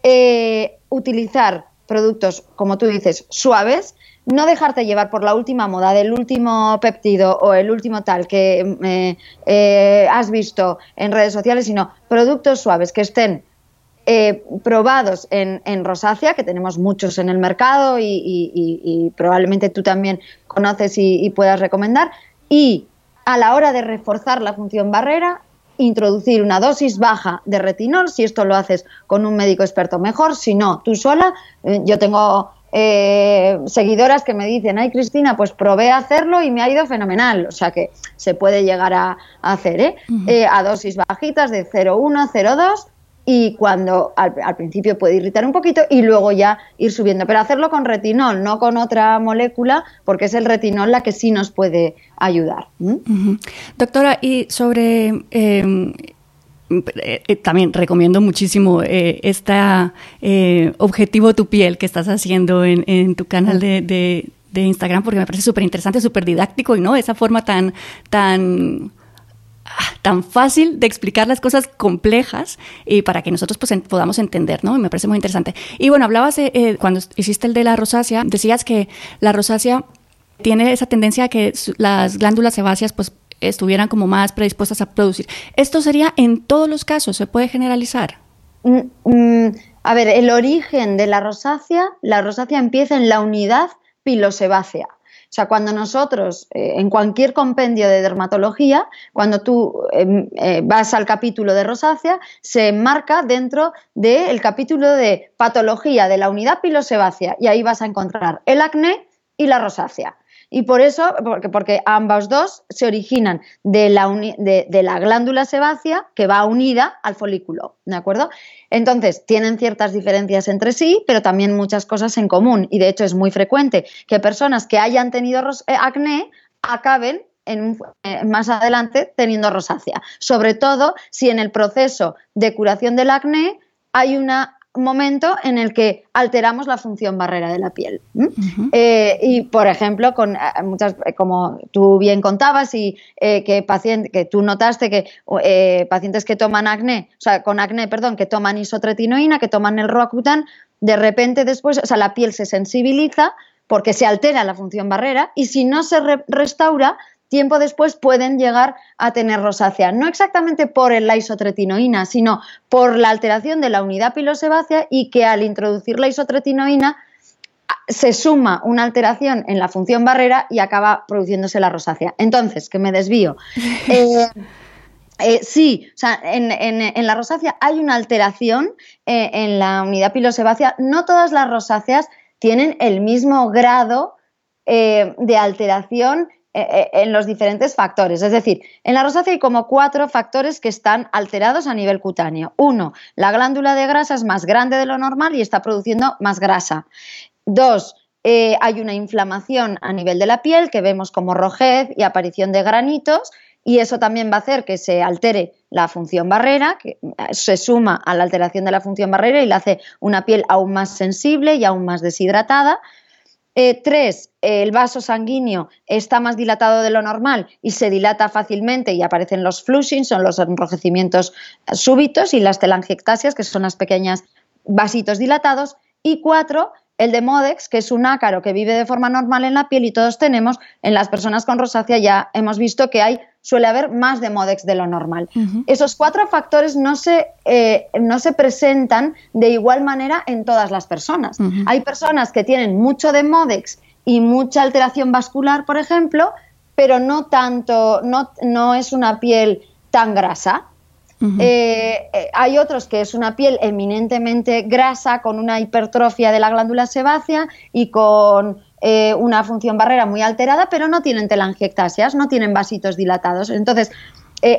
eh, utilizar productos, como tú dices, suaves, no dejarte llevar por la última moda del último péptido o el último tal que eh, eh, has visto en redes sociales, sino productos suaves que estén probados en, rosácea, que tenemos muchos en el mercado y, probablemente tú también conoces y puedas recomendar, y a la hora de reforzar la función barrera, introducir una dosis baja de retinol, si esto lo haces con un médico experto mejor, si no, tú sola, eh, yo tengo eh, seguidoras que me dicen, ay Cristina, pues probé a hacerlo y me ha ido fenomenal, o sea que se puede llegar a, hacer, ¿eh? ¿eh? a dosis bajitas de 0,1, 0,2 y cuando al, principio puede irritar un poquito y luego ya ir subiendo. Pero hacerlo con retinol, no con otra molécula, porque es el retinol la que sí nos puede ayudar. Doctora, y sobre... Em, eh, también recomiendo muchísimo eh, este objetivo tu piel que estás haciendo en, tu canal de, de, Instagram porque me parece súper interesante, súper didáctico y no esa forma tan, tan tan fácil de explicar las cosas complejas y para que nosotros pues, podamos entender, ¿no? Y me parece muy interesante. Y bueno, hablabas, eh, cuando hiciste el de la rosácea, decías que la rosácea tiene esa tendencia a que las glándulas sebáceas pues estuvieran como más predispuestas a producir. ¿Esto sería en todos los casos? ¿Se puede generalizar? Mm, mm, a ver, el origen de la rosácea, la rosácea empieza en la unidad pilosebácea. O sea, cuando nosotros, eh, en cualquier compendio de dermatología, cuando tú em, eh, vas al capítulo de rosácea, se enmarca dentro del capítulo de patología de la unidad pilosebácea y ahí vas a encontrar el acné y la rosácea. Y por eso, porque, porque ambas dos se originan de la, de, la glándula sebácea que va unida al folículo, ¿de acuerdo? Entonces, tienen ciertas diferencias entre sí, pero también muchas cosas en común. Y de hecho es muy frecuente que personas que hayan tenido eh, acné acaben en eh, más adelante teniendo rosácea. Sobre todo si en el proceso de curación del acné hay una momento en el que alteramos la función barrera de la piel. Eh, y, por ejemplo, con eh, muchas, eh, como tú bien contabas, y que, paciente, que tú notaste que pacientes que toman acné, o sea, con acné, perdón, que toman isotretinoína, que toman el Roacutan, de repente después, o sea, la piel se sensibiliza porque se altera la función barrera y si no se restaura, tiempo después pueden llegar a tener rosácea. No exactamente por la isotretinoína, sino por la alteración de la unidad pilosebácea y que al introducir la isotretinoína se suma una alteración en la función barrera y acaba produciéndose la rosácea. Entonces, que me desvío. Eh, eh, sí, o sea, en, la rosácea hay una alteración eh, en la unidad pilosebácea. No todas las rosáceas tienen el mismo grado de alteración en los diferentes factores. Es decir, en la rosácea hay como cuatro factores que están alterados a nivel cutáneo. Uno, la glándula de grasa es más grande de lo normal y está produciendo más grasa. Dos, eh, hay una inflamación a nivel de la piel que vemos como rojez y aparición de granitos y eso también va a hacer que se altere la función barrera, que se suma a la alteración de la función barrera y le hace una piel aún más sensible y aún más deshidratada. Eh, tres, el vaso sanguíneo está más dilatado de lo normal y se dilata fácilmente y aparecen los flushing, son los enrojecimientos súbitos y las telangiectasias, que son las pequeñas vasitos dilatados. Y cuatro, el de Modex, que es un ácaro que vive de forma normal en la piel y todos tenemos, en las personas con rosácea ya hemos visto que hay, suele haber más de Modex de lo normal. Esos cuatro factores no se, eh, no se presentan de igual manera en todas las personas. Hay personas que tienen mucho de Modex y mucha alteración vascular, por ejemplo, pero no tanto, no, no es una piel tan grasa. Eh, eh, hay otros que es una piel eminentemente grasa, con una hipertrofia de la glándula sebácea y con eh, una función barrera muy alterada, pero no tienen telangiectasias, no tienen vasitos dilatados. Entonces,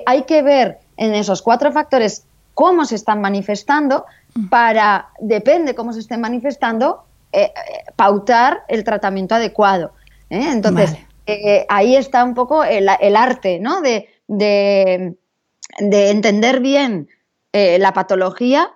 hay que ver en esos cuatro factores cómo se están manifestando para, depende cómo se estén manifestando, eh, eh, pautar el tratamiento adecuado. ¿eh? Entonces, ahí está un poco el, arte ¿no? de, de, entender bien la patología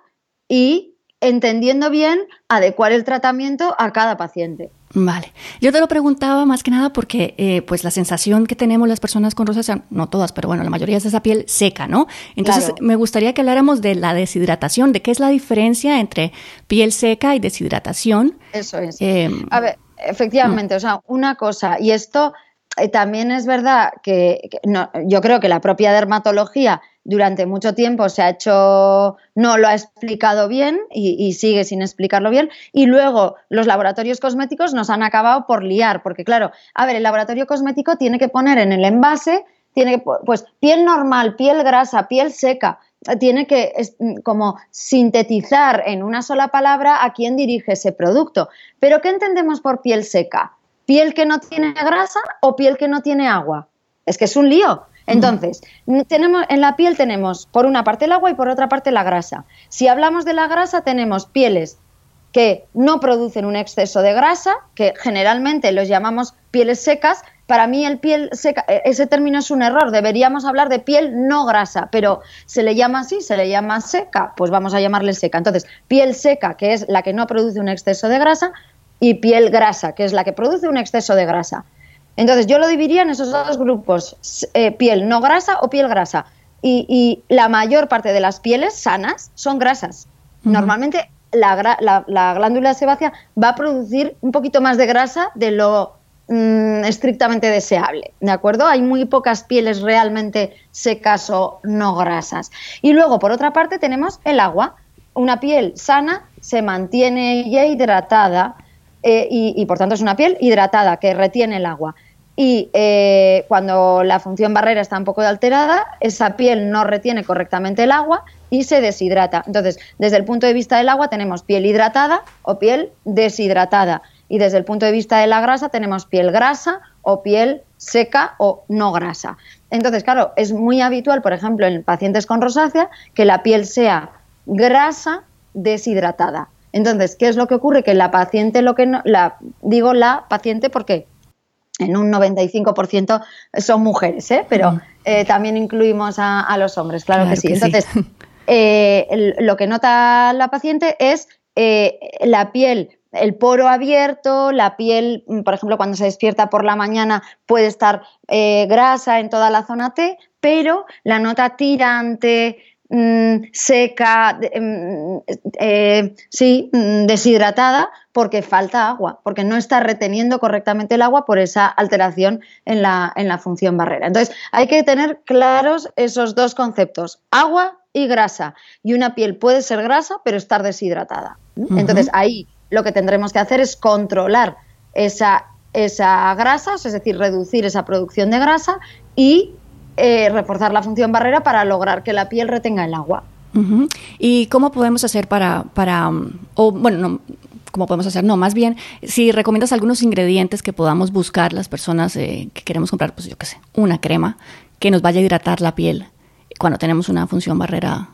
y entendiendo bien adecuar el tratamiento a cada paciente. Vale. Yo te lo preguntaba más que nada porque eh, pues la sensación que tenemos las personas con rosácea, no todas, pero bueno, la mayoría es esa piel seca, ¿no? Entonces me gustaría que habláramos de la deshidratación, de qué es la diferencia entre piel seca y deshidratación. Eso es. Eh, A ver, efectivamente, o sea, una cosa, y esto eh, también es verdad que, no, yo creo que la propia dermatología durante mucho tiempo se ha hecho, no lo ha explicado bien y, sigue sin explicarlo bien. Y luego los laboratorios cosméticos nos han acabado por liar, porque claro, a ver, el laboratorio cosmético tiene que poner en el envase, tiene que, pues piel normal, piel grasa, piel seca, tiene que como sintetizar en una sola palabra a quién dirige ese producto. Pero ¿qué entendemos por piel seca? ¿Piel que no tiene grasa o piel que no tiene agua? Es que es un lío. Entonces, tenemos, en la piel tenemos por una parte el agua y por otra parte la grasa. Si hablamos de la grasa, tenemos pieles que no producen un exceso de grasa, que generalmente los llamamos pieles secas. Para mí el piel seca, e, ese término es un error, deberíamos hablar de piel no grasa, pero se le llama así, se le llama seca, pues vamos a llamarle seca. Entonces, piel seca, que es la que no produce un exceso de grasa, y piel grasa, que es la que produce un exceso de grasa. Entonces yo lo dividiría en esos dos grupos, eh, piel no grasa o piel grasa. Y, la mayor parte de las pieles sanas son grasas. Normalmente la, glándula sebácea va a producir un poquito más de grasa de lo mm, estrictamente deseable, ¿de acuerdo? Hay muy pocas pieles realmente secas o no grasas. Y luego, por otra parte, tenemos el agua. Una piel sana se mantiene ya hidratada eh, y, por tanto es una piel hidratada que retiene el agua. Y eh, cuando la función barrera está un poco alterada, esa piel no retiene correctamente el agua y se deshidrata. Entonces, desde el punto de vista del agua tenemos piel hidratada o piel deshidratada. Y desde el punto de vista de la grasa tenemos piel grasa o piel seca o no grasa. Entonces, claro, es muy habitual, por ejemplo, en pacientes con rosácea, que la piel sea grasa deshidratada. Entonces, ¿qué es lo que ocurre? Que la paciente, lo que no, la, digo la paciente porque en un 95% son mujeres, ¿eh? pero eh, también incluimos a, los hombres, claro, que sí. Entonces, eh, lo que nota la paciente es la piel, el poro abierto, la piel, mm, por ejemplo, cuando se despierta por la mañana puede estar grasa en toda la zona T, pero la nota tirante, Mm, seca, mm, eh, sí, mm, deshidratada porque falta agua, porque no está reteniendo correctamente el agua por esa alteración en la, en la función barrera. Entonces, hay que tener claros esos dos conceptos, agua y grasa. Y una piel puede ser grasa, pero estar deshidratada. Entonces, ahí lo que tendremos que hacer es controlar esa, esa grasa, es decir, reducir esa producción de grasa y eh, reforzar la función barrera para lograr que la piel retenga el agua. ¿Y cómo podemos hacer para, para o bueno, no, cómo podemos hacer? No, más bien, si recomiendas algunos ingredientes que podamos buscar las personas eh, que queremos comprar, pues yo qué sé, una crema que nos vaya a hidratar la piel cuando tenemos una función barrera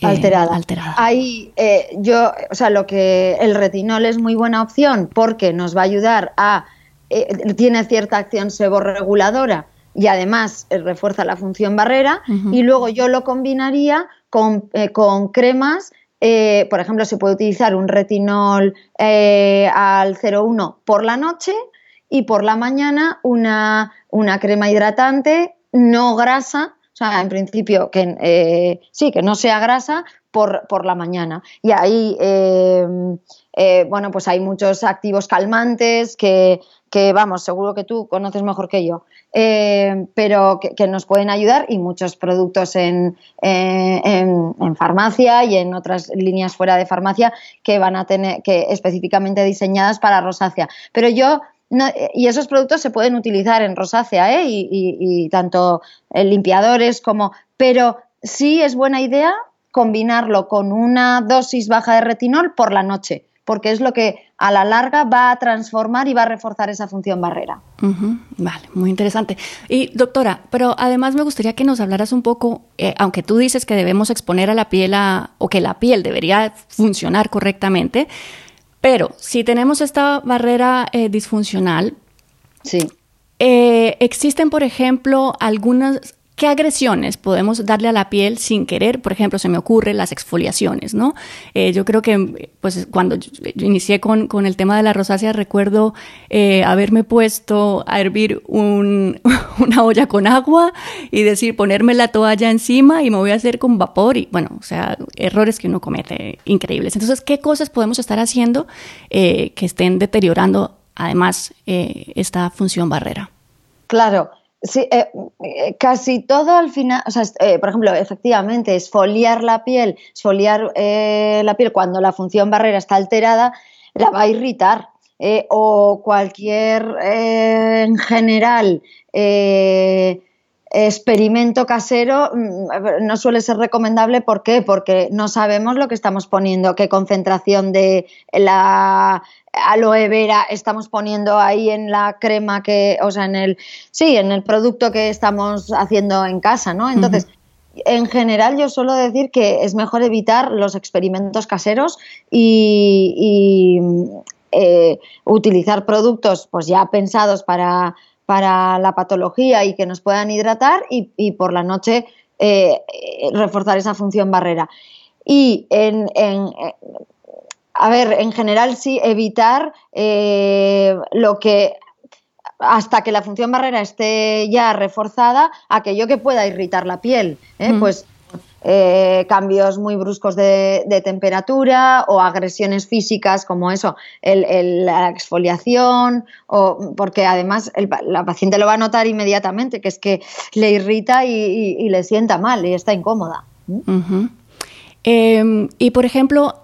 eh, alterada. alterada. Ahí, yo, o sea, lo que el retinol es muy buena opción porque nos va a ayudar a, tiene cierta acción seborreguladora y además eh, refuerza la función barrera. Y luego yo lo combinaría con, eh, con cremas por ejemplo, se puede utilizar un retinol al 0,1 por la noche y por la mañana una, una crema hidratante no grasa o sea, en principio, que eh, sí, que no sea grasa por, por la mañana. Y ahí, em, eh, bueno, pues hay muchos activos calmantes que, vamos, seguro que tú conoces mejor que yo, em, pero que, nos pueden ayudar y muchos productos en, eh, en, en, farmacia y en otras líneas fuera de farmacia que van a tener, que específicamente diseñadas para rosácea. Pero yo y esos productos se pueden utilizar en rosácea ¿eh? y, tanto limpiadores como... Pero sí es buena idea combinarlo con una dosis baja de retinol por la noche, porque es lo que a la larga va a transformar y va a reforzar esa función barrera. Vale, muy interesante. Y doctora, pero además me gustaría que nos hablaras un poco, eh, aunque tú dices que debemos exponer a la piel a, o que la piel debería funcionar correctamente, pero si tenemos esta barrera eh, disfuncional, sí. Eh, existen, por ejemplo, algunas ¿Qué agresiones podemos darle a la piel sin querer? Por ejemplo, se me ocurre las exfoliaciones, ¿no? Eh, yo creo que, pues, cuando yo, inicié con, el tema de la rosácea, recuerdo eh, haberme puesto a hervir una olla con agua y decir, ponerme la toalla encima y me voy a hacer con vapor y, bueno, o sea, errores que uno comete increíbles. Entonces, ¿qué cosas podemos estar haciendo eh, que estén deteriorando, además, esta función barrera? Claro. Sí, eh, eh, casi todo al final, o sea, eh, por ejemplo, efectivamente, esfoliar la piel, esfoliar la piel cuando la función barrera está alterada, la va a irritar. o cualquier, en general, experimento casero mm, no suele ser recomendable. ¿Por qué? Porque no sabemos lo que estamos poniendo, qué concentración de la aloe vera estamos poniendo ahí en la crema que, o sea, en el, sí, en el producto que estamos haciendo en casa, ¿no? Entonces, en general yo suelo decir que es mejor evitar los experimentos caseros y, eh, utilizar productos pues ya pensados para, para, la patología y que nos puedan hidratar y, por la noche eh, reforzar esa función barrera. Y en, a ver, en general sí, evitar eh, lo que hasta que la función barrera esté ya reforzada, aquello que pueda irritar la piel, ¿eh? pues eh, cambios muy bruscos de, temperatura o agresiones físicas como eso, la exfoliación, o, porque además la paciente lo va a notar inmediatamente, que es que le irrita y, le sienta mal y está incómoda. Em, y por ejemplo,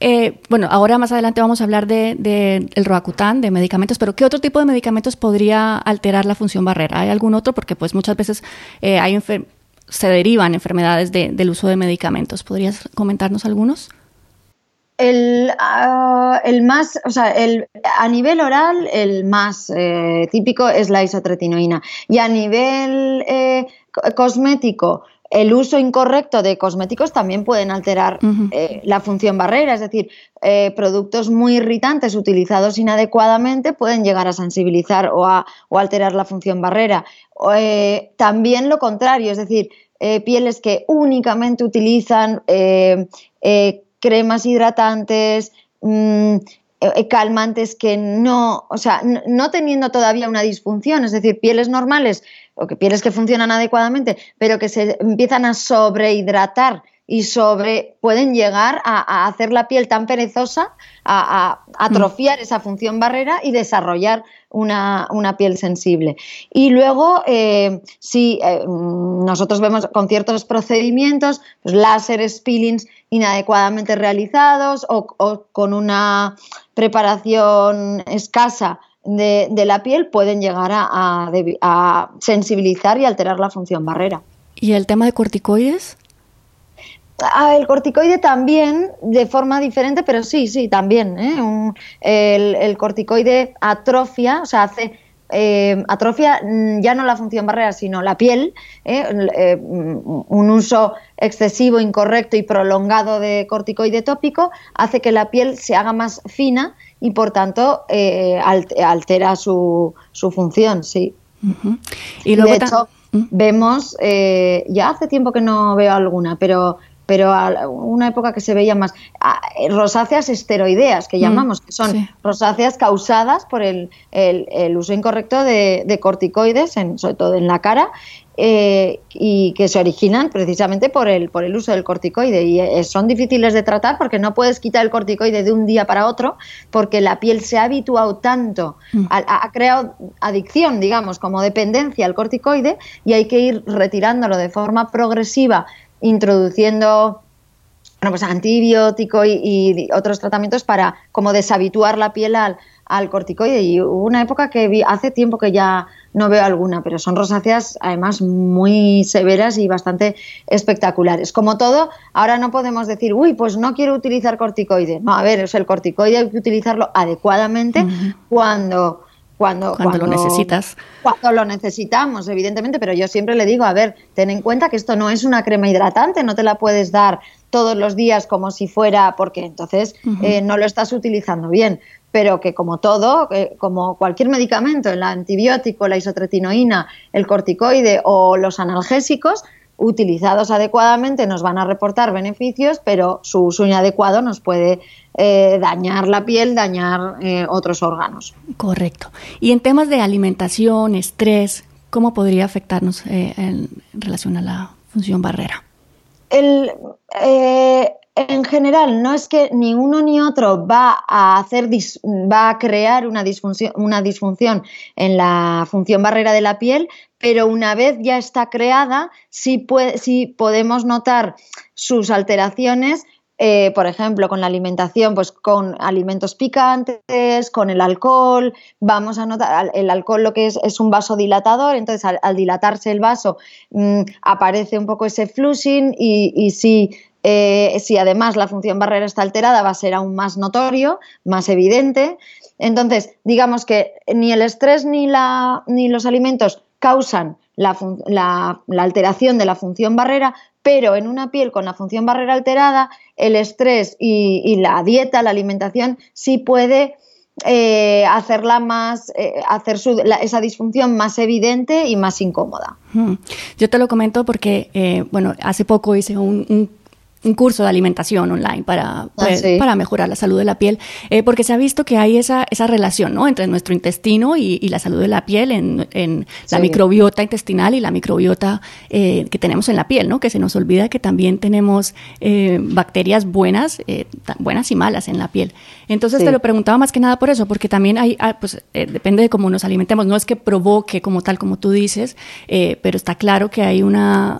eh, bueno, ahora más adelante vamos a hablar del de, el Roacutan, de medicamentos, pero ¿qué otro tipo de medicamentos podría alterar la función barrera? ¿Hay algún otro? Porque pues muchas veces eh, hay se derivan enfermedades del uso de medicamentos. ¿Podrías comentarnos algunos? El, ah, el más, o sea, el, a nivel oral, el más eh, típico es la isotretinoína. Y a nivel cosmético, el uso incorrecto de cosméticos también pueden alterar eh, la función barrera, es decir, eh, productos muy irritantes utilizados inadecuadamente pueden llegar a sensibilizar o a alterar la función barrera. Eh, también lo contrario, es decir, pieles que únicamente utilizan cremas hidratantes, mm, calmantes que no, o sea, no teniendo todavía una disfunción, es decir, pieles normales o que pieles que funcionan adecuadamente, pero que se empiezan a sobrehidratar y sobre pueden llegar a, hacer la piel tan perezosa, a, atrofiar esa función barrera y desarrollar una, piel sensible. Y luego, eh, si eh, nosotros vemos con ciertos procedimientos, pues láseres, peelings inadecuadamente realizados o con una preparación escasa de, la piel pueden llegar a, sensibilizar y alterar la función barrera. ¿Y el tema de corticoides? Ah, el corticoide también, de forma diferente, pero sí, sí, también. ¿eh? el, corticoide atrofia, o sea, hace eh, atrofia mm, ya no la función barrera, sino la piel. ¿eh? un uso excesivo, incorrecto y prolongado de corticoide tópico hace que la piel se haga más fina y por tanto eh, altera su, su, función, sí. y, luego de hecho, ¿Mm? vemos, eh, ya hace tiempo que no veo alguna, pero pero a una época que se veía más rosáceas esteroideas, que mm, llamamos, que son rosáceas causadas por el, uso incorrecto de, corticoides, sobre todo en la cara, eh, y que se originan precisamente por el, por el uso del corticoide. Y eh, son difíciles de tratar porque no puedes quitar el corticoide de un día para otro, porque la piel se ha habituado tanto, mm. ha, creado adicción, digamos, como dependencia al corticoide, y hay que ir retirándolo de forma progresiva, introduciendo bueno, pues antibiótico y, y, otros tratamientos para como deshabituar la piel al, al corticoide. Y hubo una época que vi, hace tiempo que ya no veo alguna, pero son rosáceas además muy severas y bastante espectaculares. Como todo, ahora no podemos decir, uy, pues no quiero utilizar corticoide. No, a ver, el corticoide hay que utilizarlo adecuadamente cuando cuando, cuando, lo necesitas. Cuando lo necesitamos, evidentemente, pero yo siempre le digo, a ver, ten en cuenta que esto no es una crema hidratante, no te la puedes dar todos los días como si fuera, porque entonces eh, no lo estás utilizando bien pero que como todo, como cualquier medicamento, el antibiótico, la isotretinoína, el corticoide o los analgésicos, utilizados adecuadamente nos van a reportar beneficios, pero su uso inadecuado nos puede eh, dañar la piel, dañar eh, otros órganos. Correcto. Y en temas de alimentación, estrés, ¿cómo podría afectarnos eh, en relación a la función barrera? El, en general, no es que ni uno ni otro va a hacer va a crear una disfunción, una disfunción en la función barrera de la piel, pero una vez ya está creada, sí, podemos notar sus alteraciones eh, por ejemplo, con la alimentación, pues con alimentos picantes, con el alcohol, vamos a notar, el alcohol lo que es es un vasodilatador, entonces al, dilatarse el vaso mm, aparece un poco ese flushing y, y si eh, si además la función barrera está alterada, va a ser aún más notorio, más evidente. Entonces, digamos que ni el estrés ni, la, los alimentos causan la, alteración de la función barrera, pero en una piel con la función barrera alterada, el estrés y, la dieta, la alimentación, sí puede eh, hacerla más, eh, hacer esa disfunción más evidente y más incómoda. Yo te lo comento porque, bueno, hace poco hice un curso de alimentación online para, ah, pues, para mejorar la salud de la piel, eh, porque se ha visto que hay esa, esa relación ¿no? entre nuestro intestino y, la salud de la piel, en, en la microbiota intestinal y la microbiota eh, que tenemos en la piel, ¿no? que se nos olvida que también tenemos eh, bacterias buenas, buenas y malas en la piel. Entonces te lo preguntaba más que nada por eso, porque también hay, ah, pues depende de cómo nos alimentemos, no es que provoque como tal, como tú dices, pero está claro que hay una,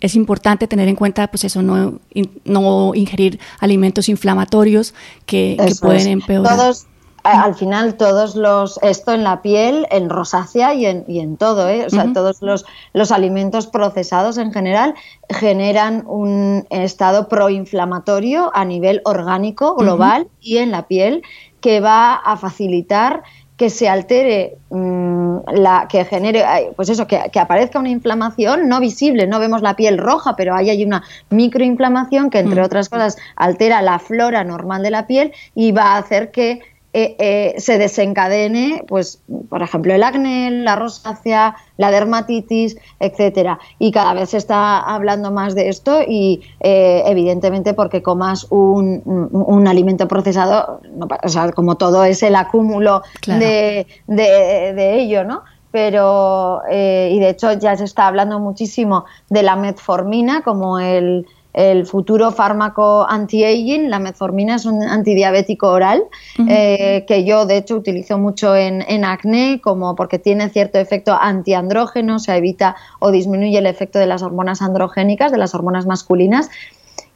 es importante tener en cuenta, pues eso, no no ingerir alimentos inflamatorios que, pueden empeorar. Todos, al final todos los, esto en la piel, en rosácea y en, y en todo, ¿eh? o sea, todos los, los, alimentos procesados en general generan un estado proinflamatorio a nivel orgánico global y en la piel que va a facilitar que se altere, mm, la, que genere, pues eso, que, aparezca una inflamación no visible, no vemos la piel roja, pero ahí hay una microinflamación que, entre mm. otras cosas, altera la flora normal de la piel y va a hacer que eh, eh, se desencadene, pues, por ejemplo, el acné, la rosácea, la dermatitis, etcétera. Y cada vez se está hablando más de esto y, eh, evidentemente, porque comas un, alimento procesado, o sea, como todo es el acúmulo de, de, ello, ¿no? pero y de hecho ya se está hablando muchísimo de la metformina como el, el futuro fármaco anti-aging. La metformina es un antidiabético oral eh, que yo de hecho utilizo mucho en, acné como porque tiene cierto efecto antiandrógeno, se evita o disminuye el efecto de las hormonas androgénicas, de las hormonas masculinas,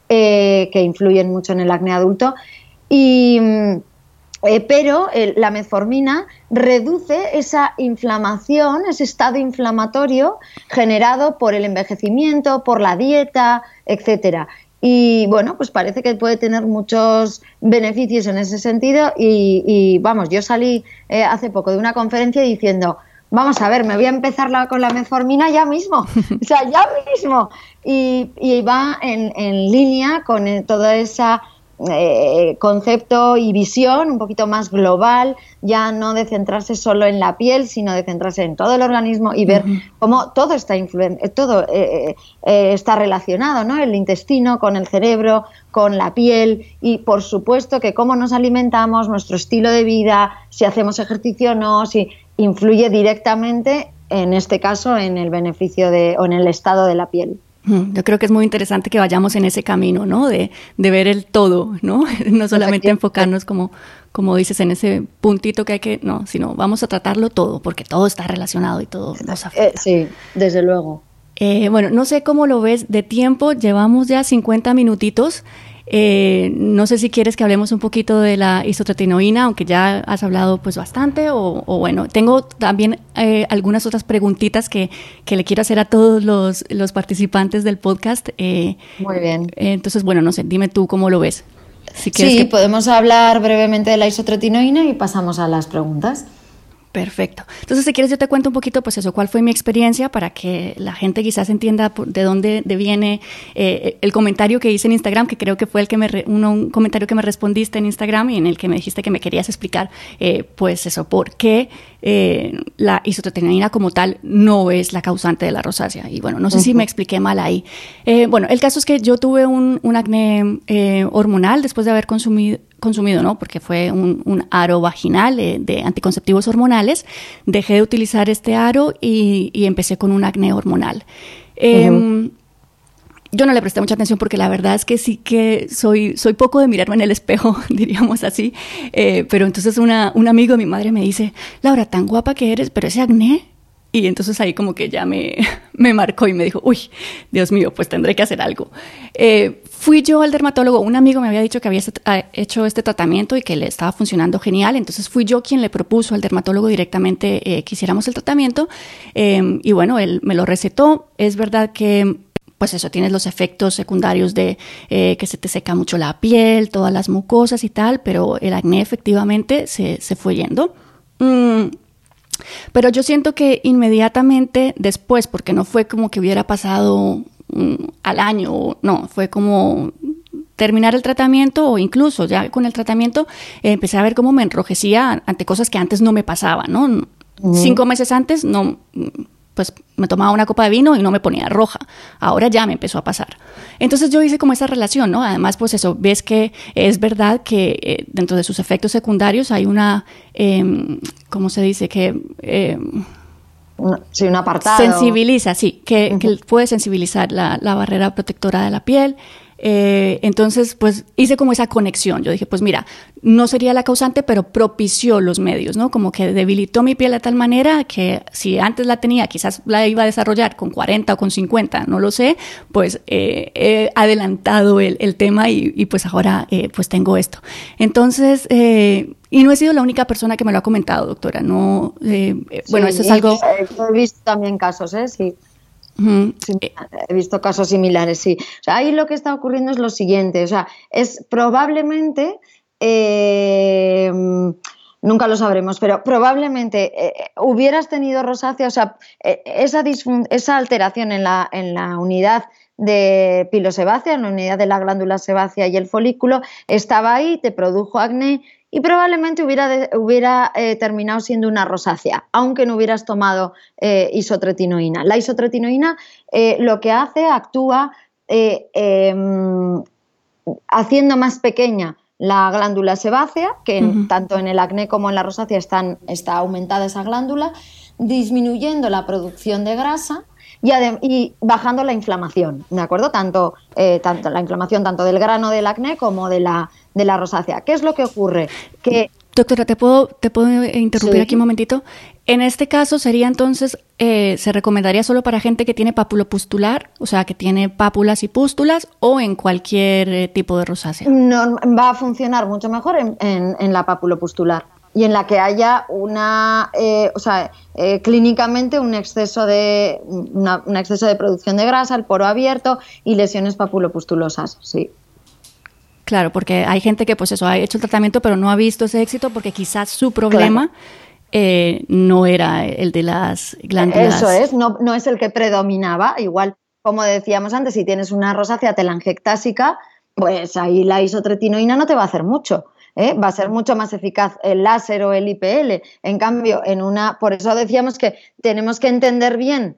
eh, que influyen mucho en el acné adulto. Y eh, pero la metformina reduce esa inflamación, ese estado inflamatorio generado por el envejecimiento, por la dieta, etcétera. Y bueno, pues parece que puede tener muchos beneficios en ese sentido. Y, vamos, yo salí eh, hace poco de una conferencia diciendo, vamos a ver, me voy a empezar con la metformina ya mismo, o sea, ya mismo. Y, va en, línea con eh, toda esa eh, concepto y visión un poquito más global, ya no de centrarse solo en la piel, sino de centrarse en todo el organismo y ver cómo todo está todo eh, está relacionado, ¿no? El intestino con el cerebro, con la piel y por supuesto que cómo nos alimentamos, nuestro estilo de vida, si hacemos ejercicio o no, si influye directamente en este caso en el beneficio de o en el estado de la piel. Yo creo que es muy interesante que vayamos en ese camino, ¿no? De, de ver el todo, ¿no? No solamente enfocarnos como, como dices, en ese puntito que hay que, no, sino vamos a tratarlo todo, porque todo está relacionado y todo nos afecta. Eh, sí, desde luego. Eh, bueno, no sé cómo lo ves de tiempo, llevamos ya 50 minutitos. Eh, no sé si quieres que hablemos un poquito de la isotretinoína, aunque ya has hablado pues bastante, o, bueno, tengo también eh, algunas otras preguntitas que, que, le quiero hacer a todos los, los participantes del podcast. Eh, Muy bien. entonces, bueno, no sé, dime tú cómo lo ves. Si sí, podemos hablar brevemente de la isotretinoína y pasamos a las preguntas. Perfecto. Entonces, si quieres, yo te cuento un poquito, pues eso, cuál fue mi experiencia para que la gente quizás entienda de dónde viene eh, el comentario que hice en Instagram, que creo que fue el que me un comentario que me respondiste en Instagram y en el que me dijiste que me querías explicar, eh, pues eso, por qué eh, la isotretinoína como tal no es la causante de la rosácea. Y bueno, no sé si me expliqué mal ahí. bueno, el caso es que yo tuve un, un acné hormonal después de haber consumido consumido, ¿no? Porque fue un, aro vaginal eh, de anticonceptivos hormonales. Dejé de utilizar este aro y, empecé con un acné hormonal. Em, yo no le presté mucha atención porque la verdad es que sí que soy, soy poco de mirarme en el espejo, diríamos así. Eh, pero entonces una, un amigo de mi madre me dice, Laura, tan guapa que eres, pero ese acné. Y entonces ahí como que ya me, me marcó y me dijo, uy, Dios mío, pues tendré que hacer algo. Eh, Fui yo al dermatólogo, un amigo me había dicho que había ah, hecho este tratamiento y que le estaba funcionando genial, entonces fui yo quien le propuso al dermatólogo directamente eh, que hiciéramos el tratamiento em, y bueno, él me lo recetó. Es verdad que pues eso, tienes los efectos secundarios de eh, que se te seca mucho la piel, todas las mucosas y tal, pero el acné efectivamente se, se fue yendo. Mm, pero yo siento que inmediatamente después, porque no fue como que hubiera pasado al año, no, fue como terminar el tratamiento o incluso ya con el tratamiento eh, empecé a ver cómo me enrojecía ante cosas que antes no me pasaban, ¿no? Cinco meses antes no, pues me tomaba una copa de vino y no me ponía roja. Ahora ya me empezó a pasar. Entonces yo hice como esa relación, ¿no? Además, pues eso, ves que es verdad que eh, dentro de sus efectos secundarios hay una, eh, ¿cómo se dice? Que... Eh, sí, un apartado. Sensibiliza, sí, que, puede sensibilizar la, la, barrera protectora de la piel. Eh, entonces, pues hice como esa conexión. Yo dije, pues mira, no sería la causante, pero propició los medios, ¿no? Como que debilitó mi piel de tal manera que si antes la tenía, quizás la iba a desarrollar con 40 o con 50, no lo sé, pues eh, he adelantado el, tema y, pues ahora eh, pues tengo esto. Entonces, y no he sido la única persona que me lo ha comentado, doctora. No, bueno, eso es algo. He visto también casos, ¿eh? Sí. He visto casos similares, sí. ahí lo que está ocurriendo es lo siguiente, o sea, es probablemente, eh, nunca lo sabremos, pero probablemente eh, hubieras tenido rosácea, o sea, eh, esa, esa alteración en la, en la unidad de pilosebácea, en la unidad de la glándula sebácea y el folículo, estaba ahí, te produjo acné y probablemente hubiera, hubiera eh, terminado siendo una rosácea, aunque no hubieras tomado eh, isotretinoína. La isotretinoína eh, lo que hace, actúa em, haciendo más pequeña la glándula sebácea, que tanto en el acné como en la rosácea están, está aumentada esa glándula, disminuyendo la producción de grasa y, bajando la inflamación, ¿de acuerdo? Tanto, tanto la inflamación tanto del grano del acné como de la, de la rosácea. ¿Qué es lo que ocurre? Que Doctora, ¿te puedo, te puedo interrumpir aquí un momentito? En este caso sería entonces, eh, ¿se recomendaría solo para gente que tiene pápulo pustular, o sea, que tiene pápulas y pústulas, o en cualquier eh, tipo de rosácea? No, va a funcionar mucho mejor en, en, la pápulo pustular y en la que haya una, eh, o sea, clínicamente un exceso de un exceso de producción de grasa, el poro abierto y lesiones papulopustulosas, sí. Claro, porque hay gente que pues eso ha hecho el tratamiento pero no ha visto ese éxito porque quizás su problema eh, no era el de las glándulas. Eso es, no, no es el que predominaba. Igual, como decíamos antes, si tienes una rosácea telangiectásica, pues ahí la isotretinoína no te va a hacer mucho. ¿eh? va a ser mucho más eficaz el láser o el IPL. En cambio, en una, por eso decíamos que tenemos que entender bien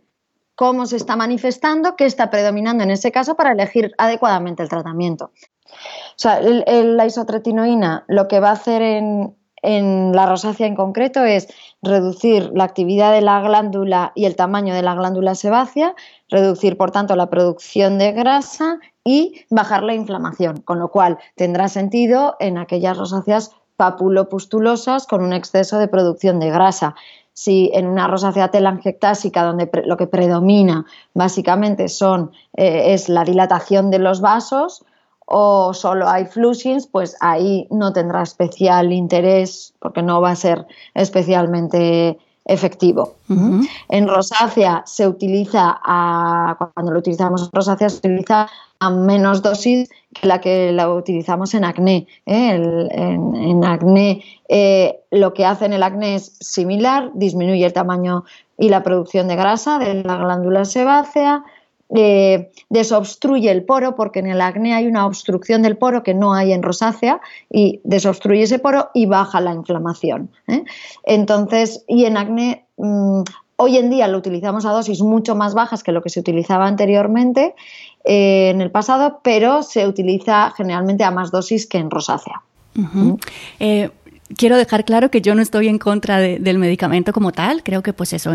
cómo se está manifestando, qué está predominando en ese caso para elegir adecuadamente el tratamiento. O sea, la isotretinoína lo que va a hacer en, en la rosácea en concreto es reducir la actividad de la glándula y el tamaño de la glándula sebácea, reducir por tanto la producción de grasa y bajar la inflamación, con lo cual tendrá sentido en aquellas rosáceas papulopustulosas con un exceso de producción de grasa. Si en una rosácea telangiectásica donde lo que predomina básicamente son, eh, es la dilatación de los vasos, o solo hay flushings, pues ahí no tendrá especial interés porque no va a ser especialmente efectivo. En rosácea se utiliza, cuando lo utilizamos en rosácea, se utiliza a menos dosis que la que la utilizamos en acné. ¿eh? en, acné eh, lo que hace en el acné es similar, disminuye el tamaño y la producción de grasa de la glándula sebácea, eh, desobstruye el poro, porque en el acné hay una obstrucción del poro que no hay en rosácea, y desobstruye ese poro y baja la inflamación. ¿eh? Entonces, y en acné, mm, hoy en día lo utilizamos a dosis mucho más bajas que lo que se utilizaba anteriormente eh, en el pasado, pero se utiliza generalmente a más dosis que en rosácea. ¿Mm? quiero dejar claro que yo no estoy en contra del medicamento como tal, creo que pues eso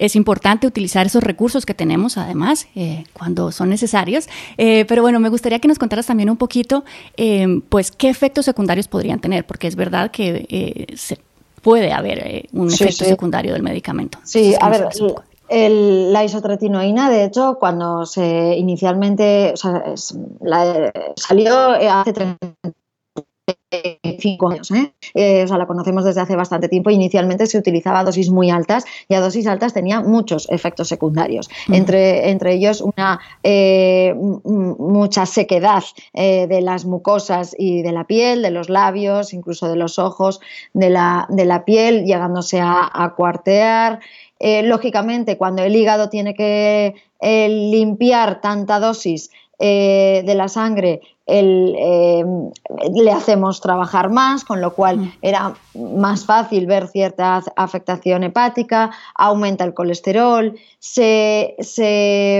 es importante utilizar esos recursos que tenemos, además, eh, cuando son necesarios. Eh, pero bueno, me gustaría que nos contaras también un poquito, eh, pues, qué efectos secundarios podrían tener, porque es verdad que se puede haber un efecto secundario del medicamento. Sí, a ver, la isotretinoína, de hecho, cuando se inicialmente o sea, salió hace 30 cinco años. ¿eh? ¿eh? o sea, la conocemos desde hace bastante tiempo. Inicialmente se utilizaba a dosis muy altas y a dosis altas tenía muchos efectos secundarios, entre, entre ellos una eh, mucha sequedad de las mucosas y de la piel, de los labios, incluso de los ojos, de la, de la piel, llegándose a, cuartear. lógicamente, cuando el hígado tiene que limpiar tanta dosis de la sangre eh, le hacemos trabajar más, con lo cual mm. era más fácil ver cierta afectación hepática, aumenta el colesterol, se,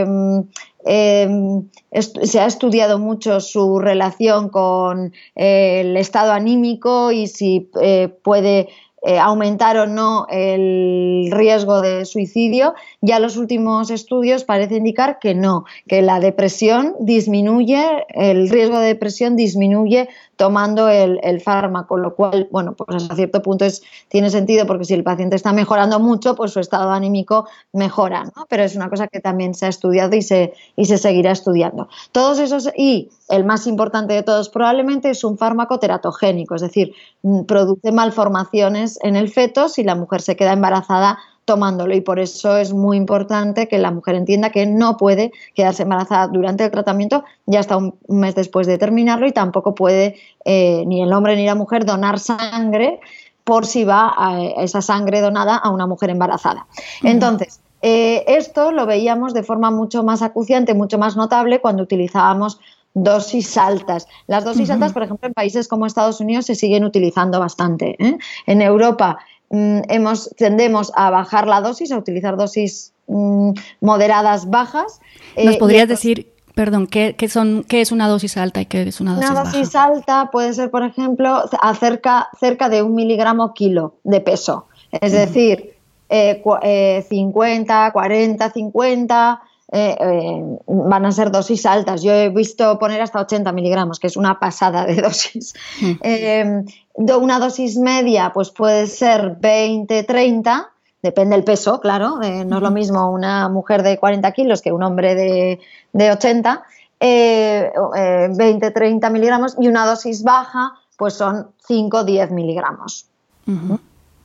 mm, em, se ha estudiado mucho su relación con el estado anímico y si eh, puede eh, aumentar o no el riesgo de suicidio, ya los últimos estudios parecen indicar que no, que la depresión disminuye, el riesgo de depresión disminuye tomando el, fármaco, lo cual, bueno, pues hasta cierto punto es, tiene sentido porque si el paciente está mejorando mucho, pues su estado anímico mejora, ¿no? Pero es una cosa que también se ha estudiado y se, y se seguirá estudiando. Todos esos, y el más importante de todos probablemente es un fármaco teratogénico, es decir, mm, produce malformaciones en el feto si la mujer se queda embarazada tomándolo y por eso es muy importante que la mujer entienda que no puede quedarse embarazada durante el tratamiento ya hasta un mes después de terminarlo y tampoco puede eh, ni el hombre ni la mujer donar sangre por si va a esa sangre donada a una mujer embarazada. Entonces, eh, esto lo veíamos de forma mucho más acuciante, mucho más notable cuando utilizábamos dosis altas. Las dosis altas, por ejemplo, en países como Estados Unidos se siguen utilizando bastante. ¿eh? En Europa hemos, tendemos a bajar la dosis, a utilizar dosis mm, moderadas bajas. ¿Nos eh, podrías decir, perdón, ¿qué, son, qué es una dosis alta y qué es una dosis Una dosis alta puede ser, por ejemplo, acerca, cerca de un miligramo kilo de peso. Es decir, 50, 40, 50 eh, eh, van a ser dosis altas. Yo he visto poner hasta 80 miligramos, que es una pasada de dosis. Mm. Eh, una dosis media, pues puede ser 20, 30, depende del peso, claro. no es lo mismo una mujer de 40 kilos que un hombre de, de 80. 20, 30 miligramos y una dosis baja, pues son 5, 10 miligramos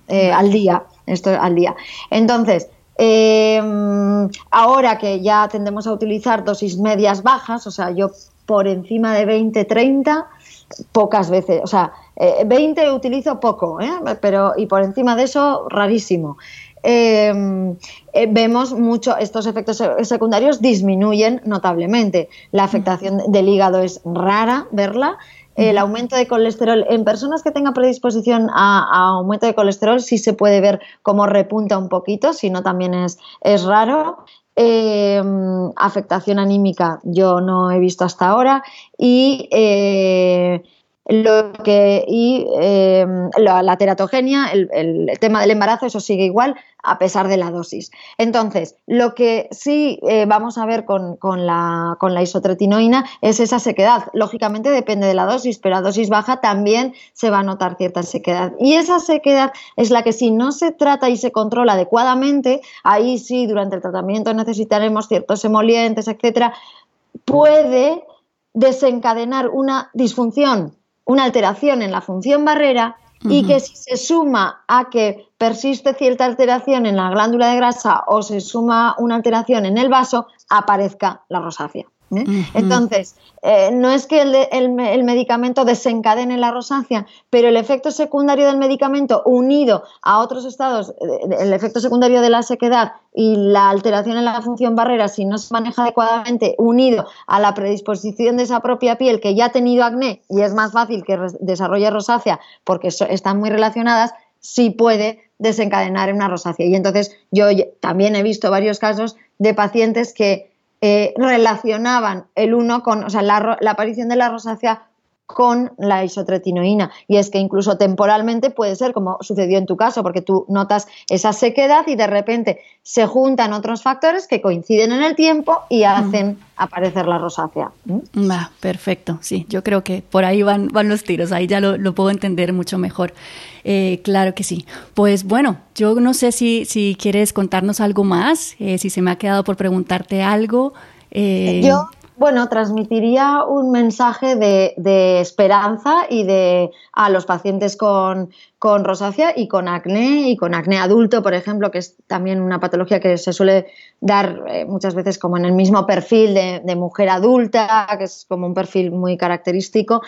al día. Esto al día. Entonces, Em, ahora que ya tendemos a utilizar dosis medias bajas, o sea, yo por encima de 20, 30, pocas veces, o sea, 20 eh, utilizo poco, ¿eh? pero y por encima de eso, rarísimo. em, eh, vemos mucho, estos efectos secundarios disminuyen notablemente. La afectación del hígado es rara verla. El aumento de colesterol en personas que tengan predisposición a, aumento de colesterol sí se puede ver cómo repunta un poquito, si no también es, es raro. Em, afectación anímica yo no he visto hasta ahora y eh, lo que, y em, la, teratogenia, el, tema del embarazo, eso sigue igual a pesar de la dosis. Entonces, lo que sí eh, vamos a ver con, la, con la isotretinoína es esa sequedad. Lógicamente depende de la dosis, pero a dosis baja también se va a notar cierta sequedad. Y esa sequedad es la que si no se trata y se controla adecuadamente, ahí sí, durante el tratamiento necesitaremos ciertos emolientes, etcétera, puede desencadenar una disfunción una alteración en la función barrera y que si se suma a que persiste cierta alteración en la glándula de grasa o se suma una alteración en el vaso, aparezca la rosácea. ¿Eh? Entonces, eh, no es que el, medicamento desencadene la rosácea, pero el efecto secundario del medicamento unido a otros estados, eh, el efecto secundario de la sequedad y la alteración en la función barrera, si no se maneja adecuadamente, unido a la predisposición de esa propia piel que ya ha tenido acné y es más fácil que desarrolle rosácea porque están muy relacionadas, sí puede desencadenar una rosácea. Y entonces yo también he visto varios casos de pacientes que eh, relacionaban el uno con, o sea, la, aparición de la rosácea con la isotretinoína. Y es que incluso temporalmente puede ser como sucedió en tu caso, porque tú notas esa sequedad y de repente se juntan otros factores que coinciden en el tiempo y hacen aparecer la rosácea. Va, perfecto, sí, yo creo que por ahí van, van los tiros, ahí ya lo, puedo entender mucho mejor. Eh, claro que sí. Pues bueno, yo no sé si, si quieres contarnos algo más, eh, si se me ha quedado por preguntarte algo. Eh, yo bueno, transmitiría un mensaje de, esperanza y de a los pacientes con, con rosácea y con acné y con acné adulto, por ejemplo, que es también una patología que se suele dar eh, muchas veces como en el mismo perfil de, mujer adulta, que es como un perfil muy característico.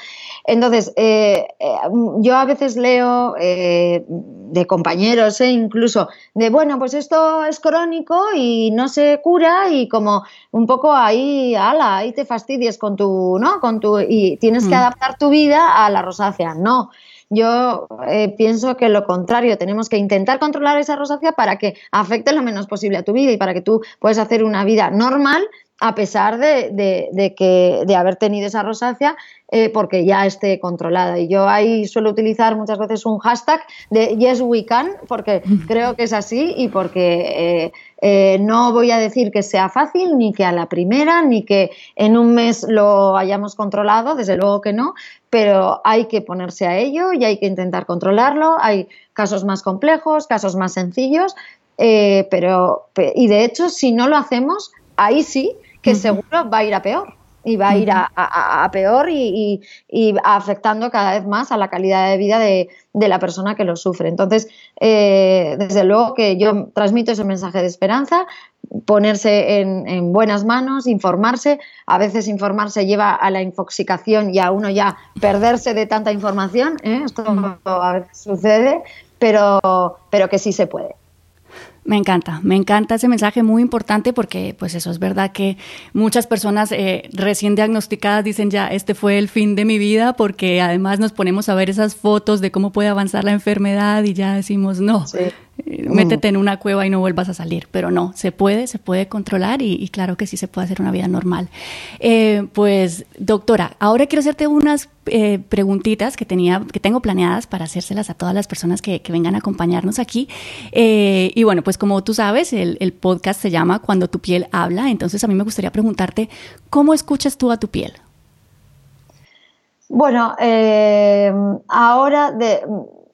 Entonces, eh, eh, yo a veces leo de compañeros, incluso de, bueno, pues esto es crónico y no se cura y como un poco ahí, ala, ahí te fastidies con tu, ¿no? Con tu, y tienes que mm. adaptar tu vida a la rosácea. No. Yo eh, pienso que lo contrario, tenemos que intentar controlar esa rosácea para que afecte lo menos posible a tu vida y para que tú puedas hacer una vida normal a pesar de, que, de haber tenido esa rosácea eh, porque ya esté controlada. Y yo ahí suelo utilizar muchas veces un hashtag de Yes We Can, porque creo que es así y porque eh, eh, no voy a decir que sea fácil, ni que a la primera, ni que en un mes lo hayamos controlado, desde luego que no, pero hay que ponerse a ello y hay que intentar controlarlo. Hay casos más complejos, casos más sencillos, pero, y de hecho, si no lo hacemos, ahí sí que seguro va a ir a peor y va a ir a, peor y, afectando cada vez más a la calidad de vida de, la persona que lo sufre. Entonces, eh, desde luego que yo transmito ese mensaje de esperanza, ponerse en, buenas manos, informarse. A veces informarse lleva a la infoxicación y a uno ya perderse de tanta información. ¿eh? Esto a veces sucede, pero, pero que sí se puede. Me encanta, me encanta ese mensaje muy importante porque pues eso es verdad que muchas personas eh, recién diagnosticadas dicen ya este fue el fin de mi vida porque además nos ponemos a ver esas fotos de cómo puede avanzar la enfermedad y ya decimos no, eh, métete en una cueva y no vuelvas a salir. Pero no, se puede, se puede controlar y, claro que sí se puede hacer una vida normal. Eh, pues, doctora, ahora quiero hacerte unas eh, preguntitas que, tenía, que tengo planeadas para hacérselas a todas las personas que, vengan a acompañarnos aquí. y bueno, pues como tú sabes, el, el, podcast se llama Cuando tu piel habla. Entonces a mí me gustaría preguntarte, ¿cómo escuchas tú a tu piel? Bueno, ahora de,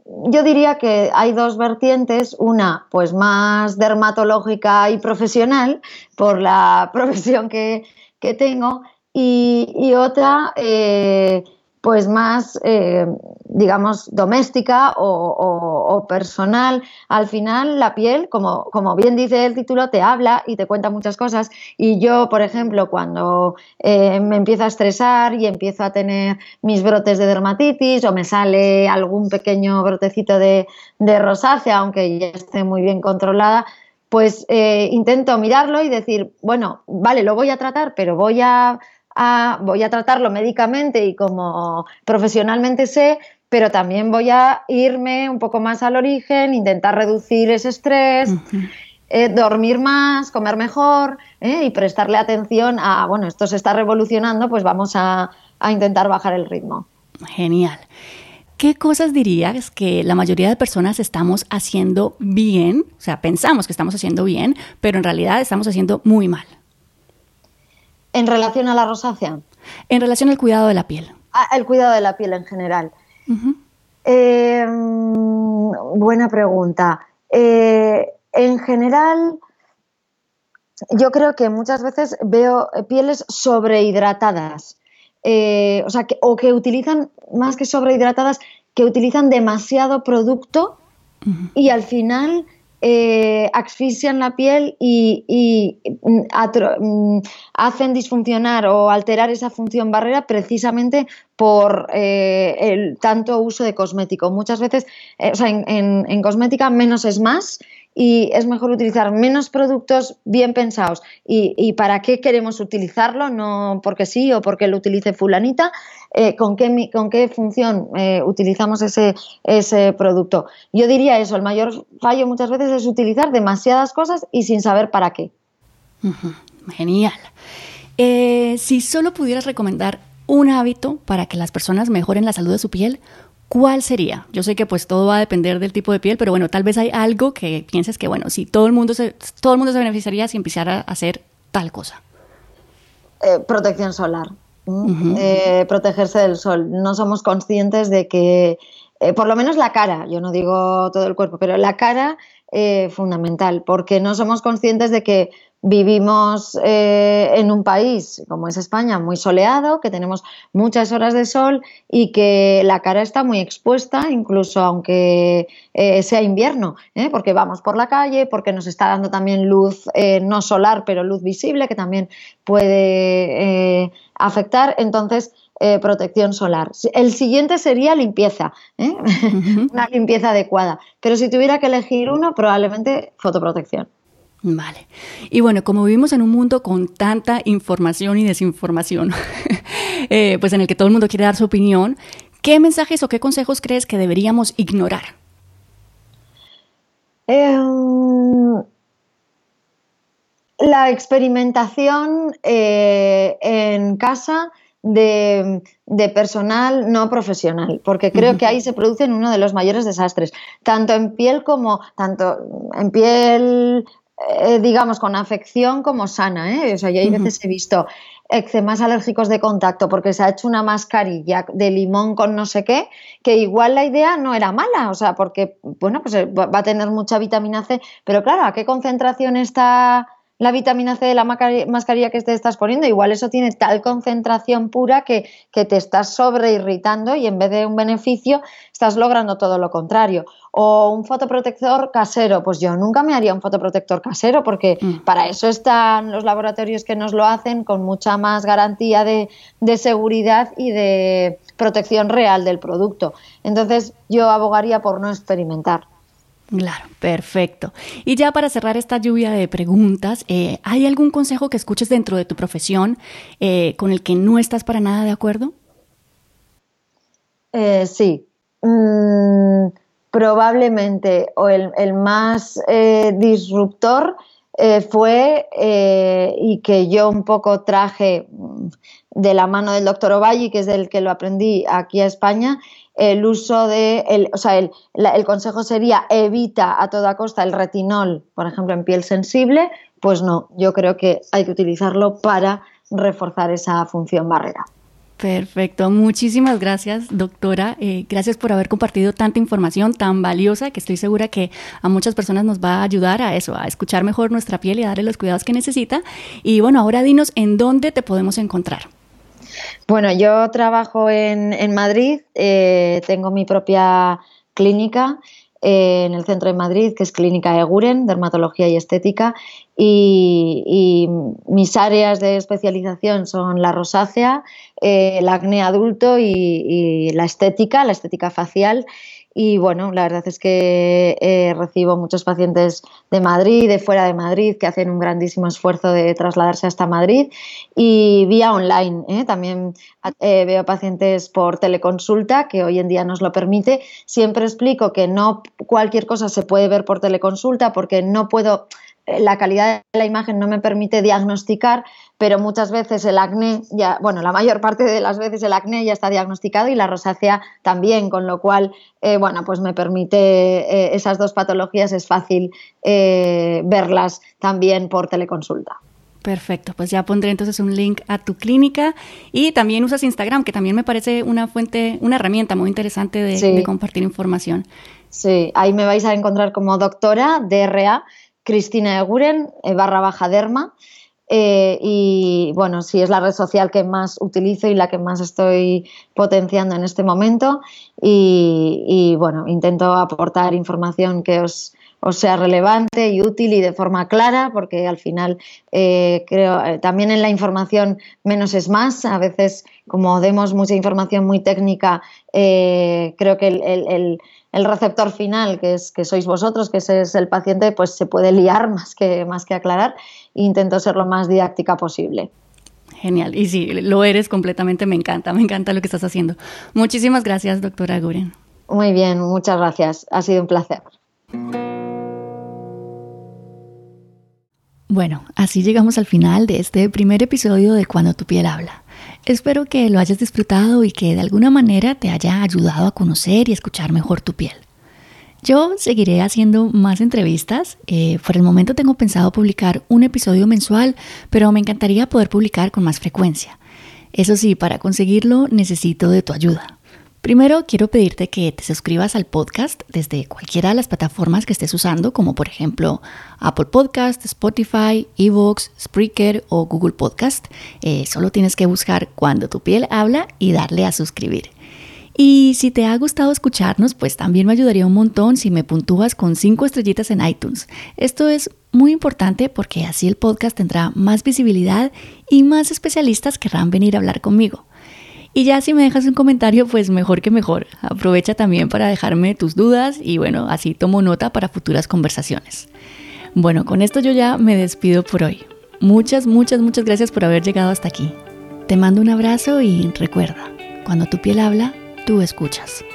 yo diría que hay dos vertientes, una pues más dermatológica y profesional por la profesión que, tengo. Y, otra eh, pues más eh, digamos, doméstica o, personal. Al final, la piel, como, como bien dice el título, te habla y te cuenta muchas cosas. Y yo, por ejemplo, cuando eh, me empiezo a estresar y empiezo a tener mis brotes de dermatitis o me sale algún pequeño brotecito de, rosácea, aunque ya esté muy bien controlada, pues eh, intento mirarlo y decir, bueno, vale, lo voy a tratar, pero voy a, voy a tratarlo médicamente y como profesionalmente sé, pero también voy a irme un poco más al origen, intentar reducir ese estrés, eh, dormir más, comer mejor eh, y prestarle atención a, bueno, esto se está revolucionando, pues vamos a intentar bajar el ritmo. Genial. ¿qué cosas dirías que la mayoría de personas estamos haciendo bien? O sea, pensamos que estamos haciendo bien, pero en realidad estamos haciendo muy mal. En relación a la rosácea. En relación al cuidado de la piel. Ah, el cuidado de la piel en general. Em, buena pregunta. Eh, en general, yo creo que muchas veces veo pieles sobrehidratadas. Eh, o sea, que, o que utilizan más que sobrehidratadas, que utilizan demasiado producto y al final eh, asfixian la piel y, mm, mm, hacen disfuncionar o alterar esa función barrera precisamente por eh, el tanto uso de cosmético. Muchas veces, o sea, en, cosmética menos es más y es mejor utilizar menos productos bien pensados. ¿Y, para qué queremos utilizarlo? No porque sí o porque lo utilice fulanita. Eh, ¿con, qué, ¿Con qué función eh, utilizamos ese, ese producto? Yo diría eso, el mayor fallo muchas veces es utilizar demasiadas cosas y sin saber para qué. Genial. Eh, si solo pudieras recomendar un hábito para que las personas mejoren la salud de su piel, ¿cuál sería? Yo sé que pues todo va a depender del tipo de piel, pero bueno, tal vez hay algo que pienses que, bueno, si todo el mundo se, todo el mundo se beneficiaría si empezara a hacer tal cosa. Eh, protección solar. Eh, protegerse del sol. No somos conscientes de que, eh, por lo menos la cara, yo no digo todo el cuerpo, pero la cara fundamental, porque no somos conscientes de que Vivimos eh, en un país como es España muy soleado, que tenemos muchas horas de sol y que la cara está muy expuesta, incluso aunque eh, sea invierno, ¿eh? porque vamos por la calle, porque nos está dando también luz no solar, pero luz visible, que también puede afectar. Entonces, protección solar. El siguiente sería limpieza, una limpieza adecuada. Pero si tuviera que elegir uno, probablemente fotoprotección. Vale. Y bueno, como vivimos en un mundo con tanta información y desinformación, eh, pues en el que todo el mundo quiere dar su opinión, ¿qué mensajes o qué consejos crees que deberíamos ignorar? Em, la experimentación eh, en casa de, personal no profesional, porque creo que ahí se produce uno de los mayores desastres, tanto en piel como tanto en piel eh, digamos, con afección como sana. ¿eh? O sea, yo hay veces he visto eczemas alérgicos de contacto porque se ha hecho una mascarilla de limón con no sé qué, que igual la idea no era mala, o sea, porque, bueno, pues eh, va a tener mucha vitamina C, pero claro, ¿a qué concentración está la vitamina C de la mascarilla que te estás poniendo, igual eso tiene tal concentración pura que, que te estás sobreirritando y en vez de un beneficio estás logrando todo lo contrario. O un fotoprotector casero, pues yo nunca me haría un fotoprotector casero porque mm. para eso están los laboratorios que nos lo hacen con mucha más garantía de, de seguridad y de protección real del producto. Entonces yo abogaría por no experimentar. Claro, perfecto. Y ya para cerrar esta lluvia de preguntas, eh, ¿hay algún consejo que escuches dentro de tu profesión eh, con el que no estás para nada de acuerdo? Eh, sí. Mm, probablemente, o el, el más disruptor fue, y que yo un poco traje mm, de la mano del doctor Ovalli, que es del que lo aprendí aquí a España, el uso de, el, o sea, el, el, consejo sería evita a toda costa el retinol, por ejemplo, en piel sensible, pues no, yo creo que hay que utilizarlo para reforzar esa función barrera. Perfecto, muchísimas gracias doctora, eh, gracias por haber compartido tanta información tan valiosa que estoy segura que a muchas personas nos va a ayudar a eso, a escuchar mejor nuestra piel y a darle los cuidados que necesita. Y bueno, ahora dinos en dónde te podemos encontrar. Bueno, yo trabajo en, Madrid, eh, tengo mi propia clínica eh, en el centro de Madrid, que es Clínica Eguren, Dermatología y Estética, y, mis áreas de especialización son la rosácea, eh, el acné adulto y, la estética, la estética facial y bueno, la verdad es que eh, recibo muchos pacientes de Madrid, de fuera de Madrid, que hacen un grandísimo esfuerzo de trasladarse hasta Madrid y vía online. ¿eh? También eh, veo pacientes por teleconsulta, que hoy en día nos lo permite. Siempre explico que no cualquier cosa se puede ver por teleconsulta porque no puedo la calidad de la imagen no me permite diagnosticar, pero muchas veces el acné, ya, bueno, la mayor parte de las veces el acné ya está diagnosticado y la rosácea también, con lo cual, eh, bueno, pues me permite eh, esas dos patologías, es fácil eh, verlas también por teleconsulta. Perfecto, pues ya pondré entonces un link a tu clínica y también usas Instagram, que también me parece una fuente, una herramienta muy interesante de, de compartir información. Sí, ahí me vais a encontrar como doctora DRA Cristina Eguren, eh, barra baja derma. Eh, y bueno, sí es la red social que más utilizo y la que más estoy potenciando en este momento. Y, bueno, intento aportar información que os, sea relevante y útil y de forma clara, porque al final eh, creo también en la información menos es más. A veces, como demos mucha información muy técnica, creo que el el receptor final, que es que sois vosotros, que ese es el paciente, pues se puede liar más que, más que aclarar. intento ser lo más didáctica posible. Genial. Y sí, lo eres completamente. Me encanta, me encanta lo que estás haciendo. Muchísimas gracias, doctora Guren. Muy bien, muchas gracias. Ha sido un placer. Bueno, así llegamos al final de este primer episodio de Cuando tu piel habla. Espero que lo hayas disfrutado y que de alguna manera te haya ayudado a conocer y escuchar mejor tu piel. Yo seguiré haciendo más entrevistas. Eh, por el momento tengo pensado publicar un episodio mensual, pero me encantaría poder publicar con más frecuencia. Eso sí, para conseguirlo necesito de tu ayuda. Primero, quiero pedirte que te suscribas al podcast desde cualquiera de las plataformas que estés usando, como por ejemplo Apple Podcast, Spotify, Evox, Spreaker o Google Podcast. Eh, solo tienes que buscar cuando tu piel habla y darle a suscribir. Y si te ha gustado escucharnos, pues también me ayudaría un montón si me puntúas con 5 estrellitas en iTunes. Esto es muy importante porque así el podcast tendrá más visibilidad y más especialistas querrán venir a hablar conmigo. Y ya si me dejas un comentario, pues mejor que mejor. Aprovecha también para dejarme tus dudas y bueno, así tomo nota para futuras conversaciones. Bueno, con esto yo ya me despido por hoy. Muchas, muchas, muchas gracias por haber llegado hasta aquí. Te mando un abrazo y recuerda, cuando tu piel habla, tú escuchas.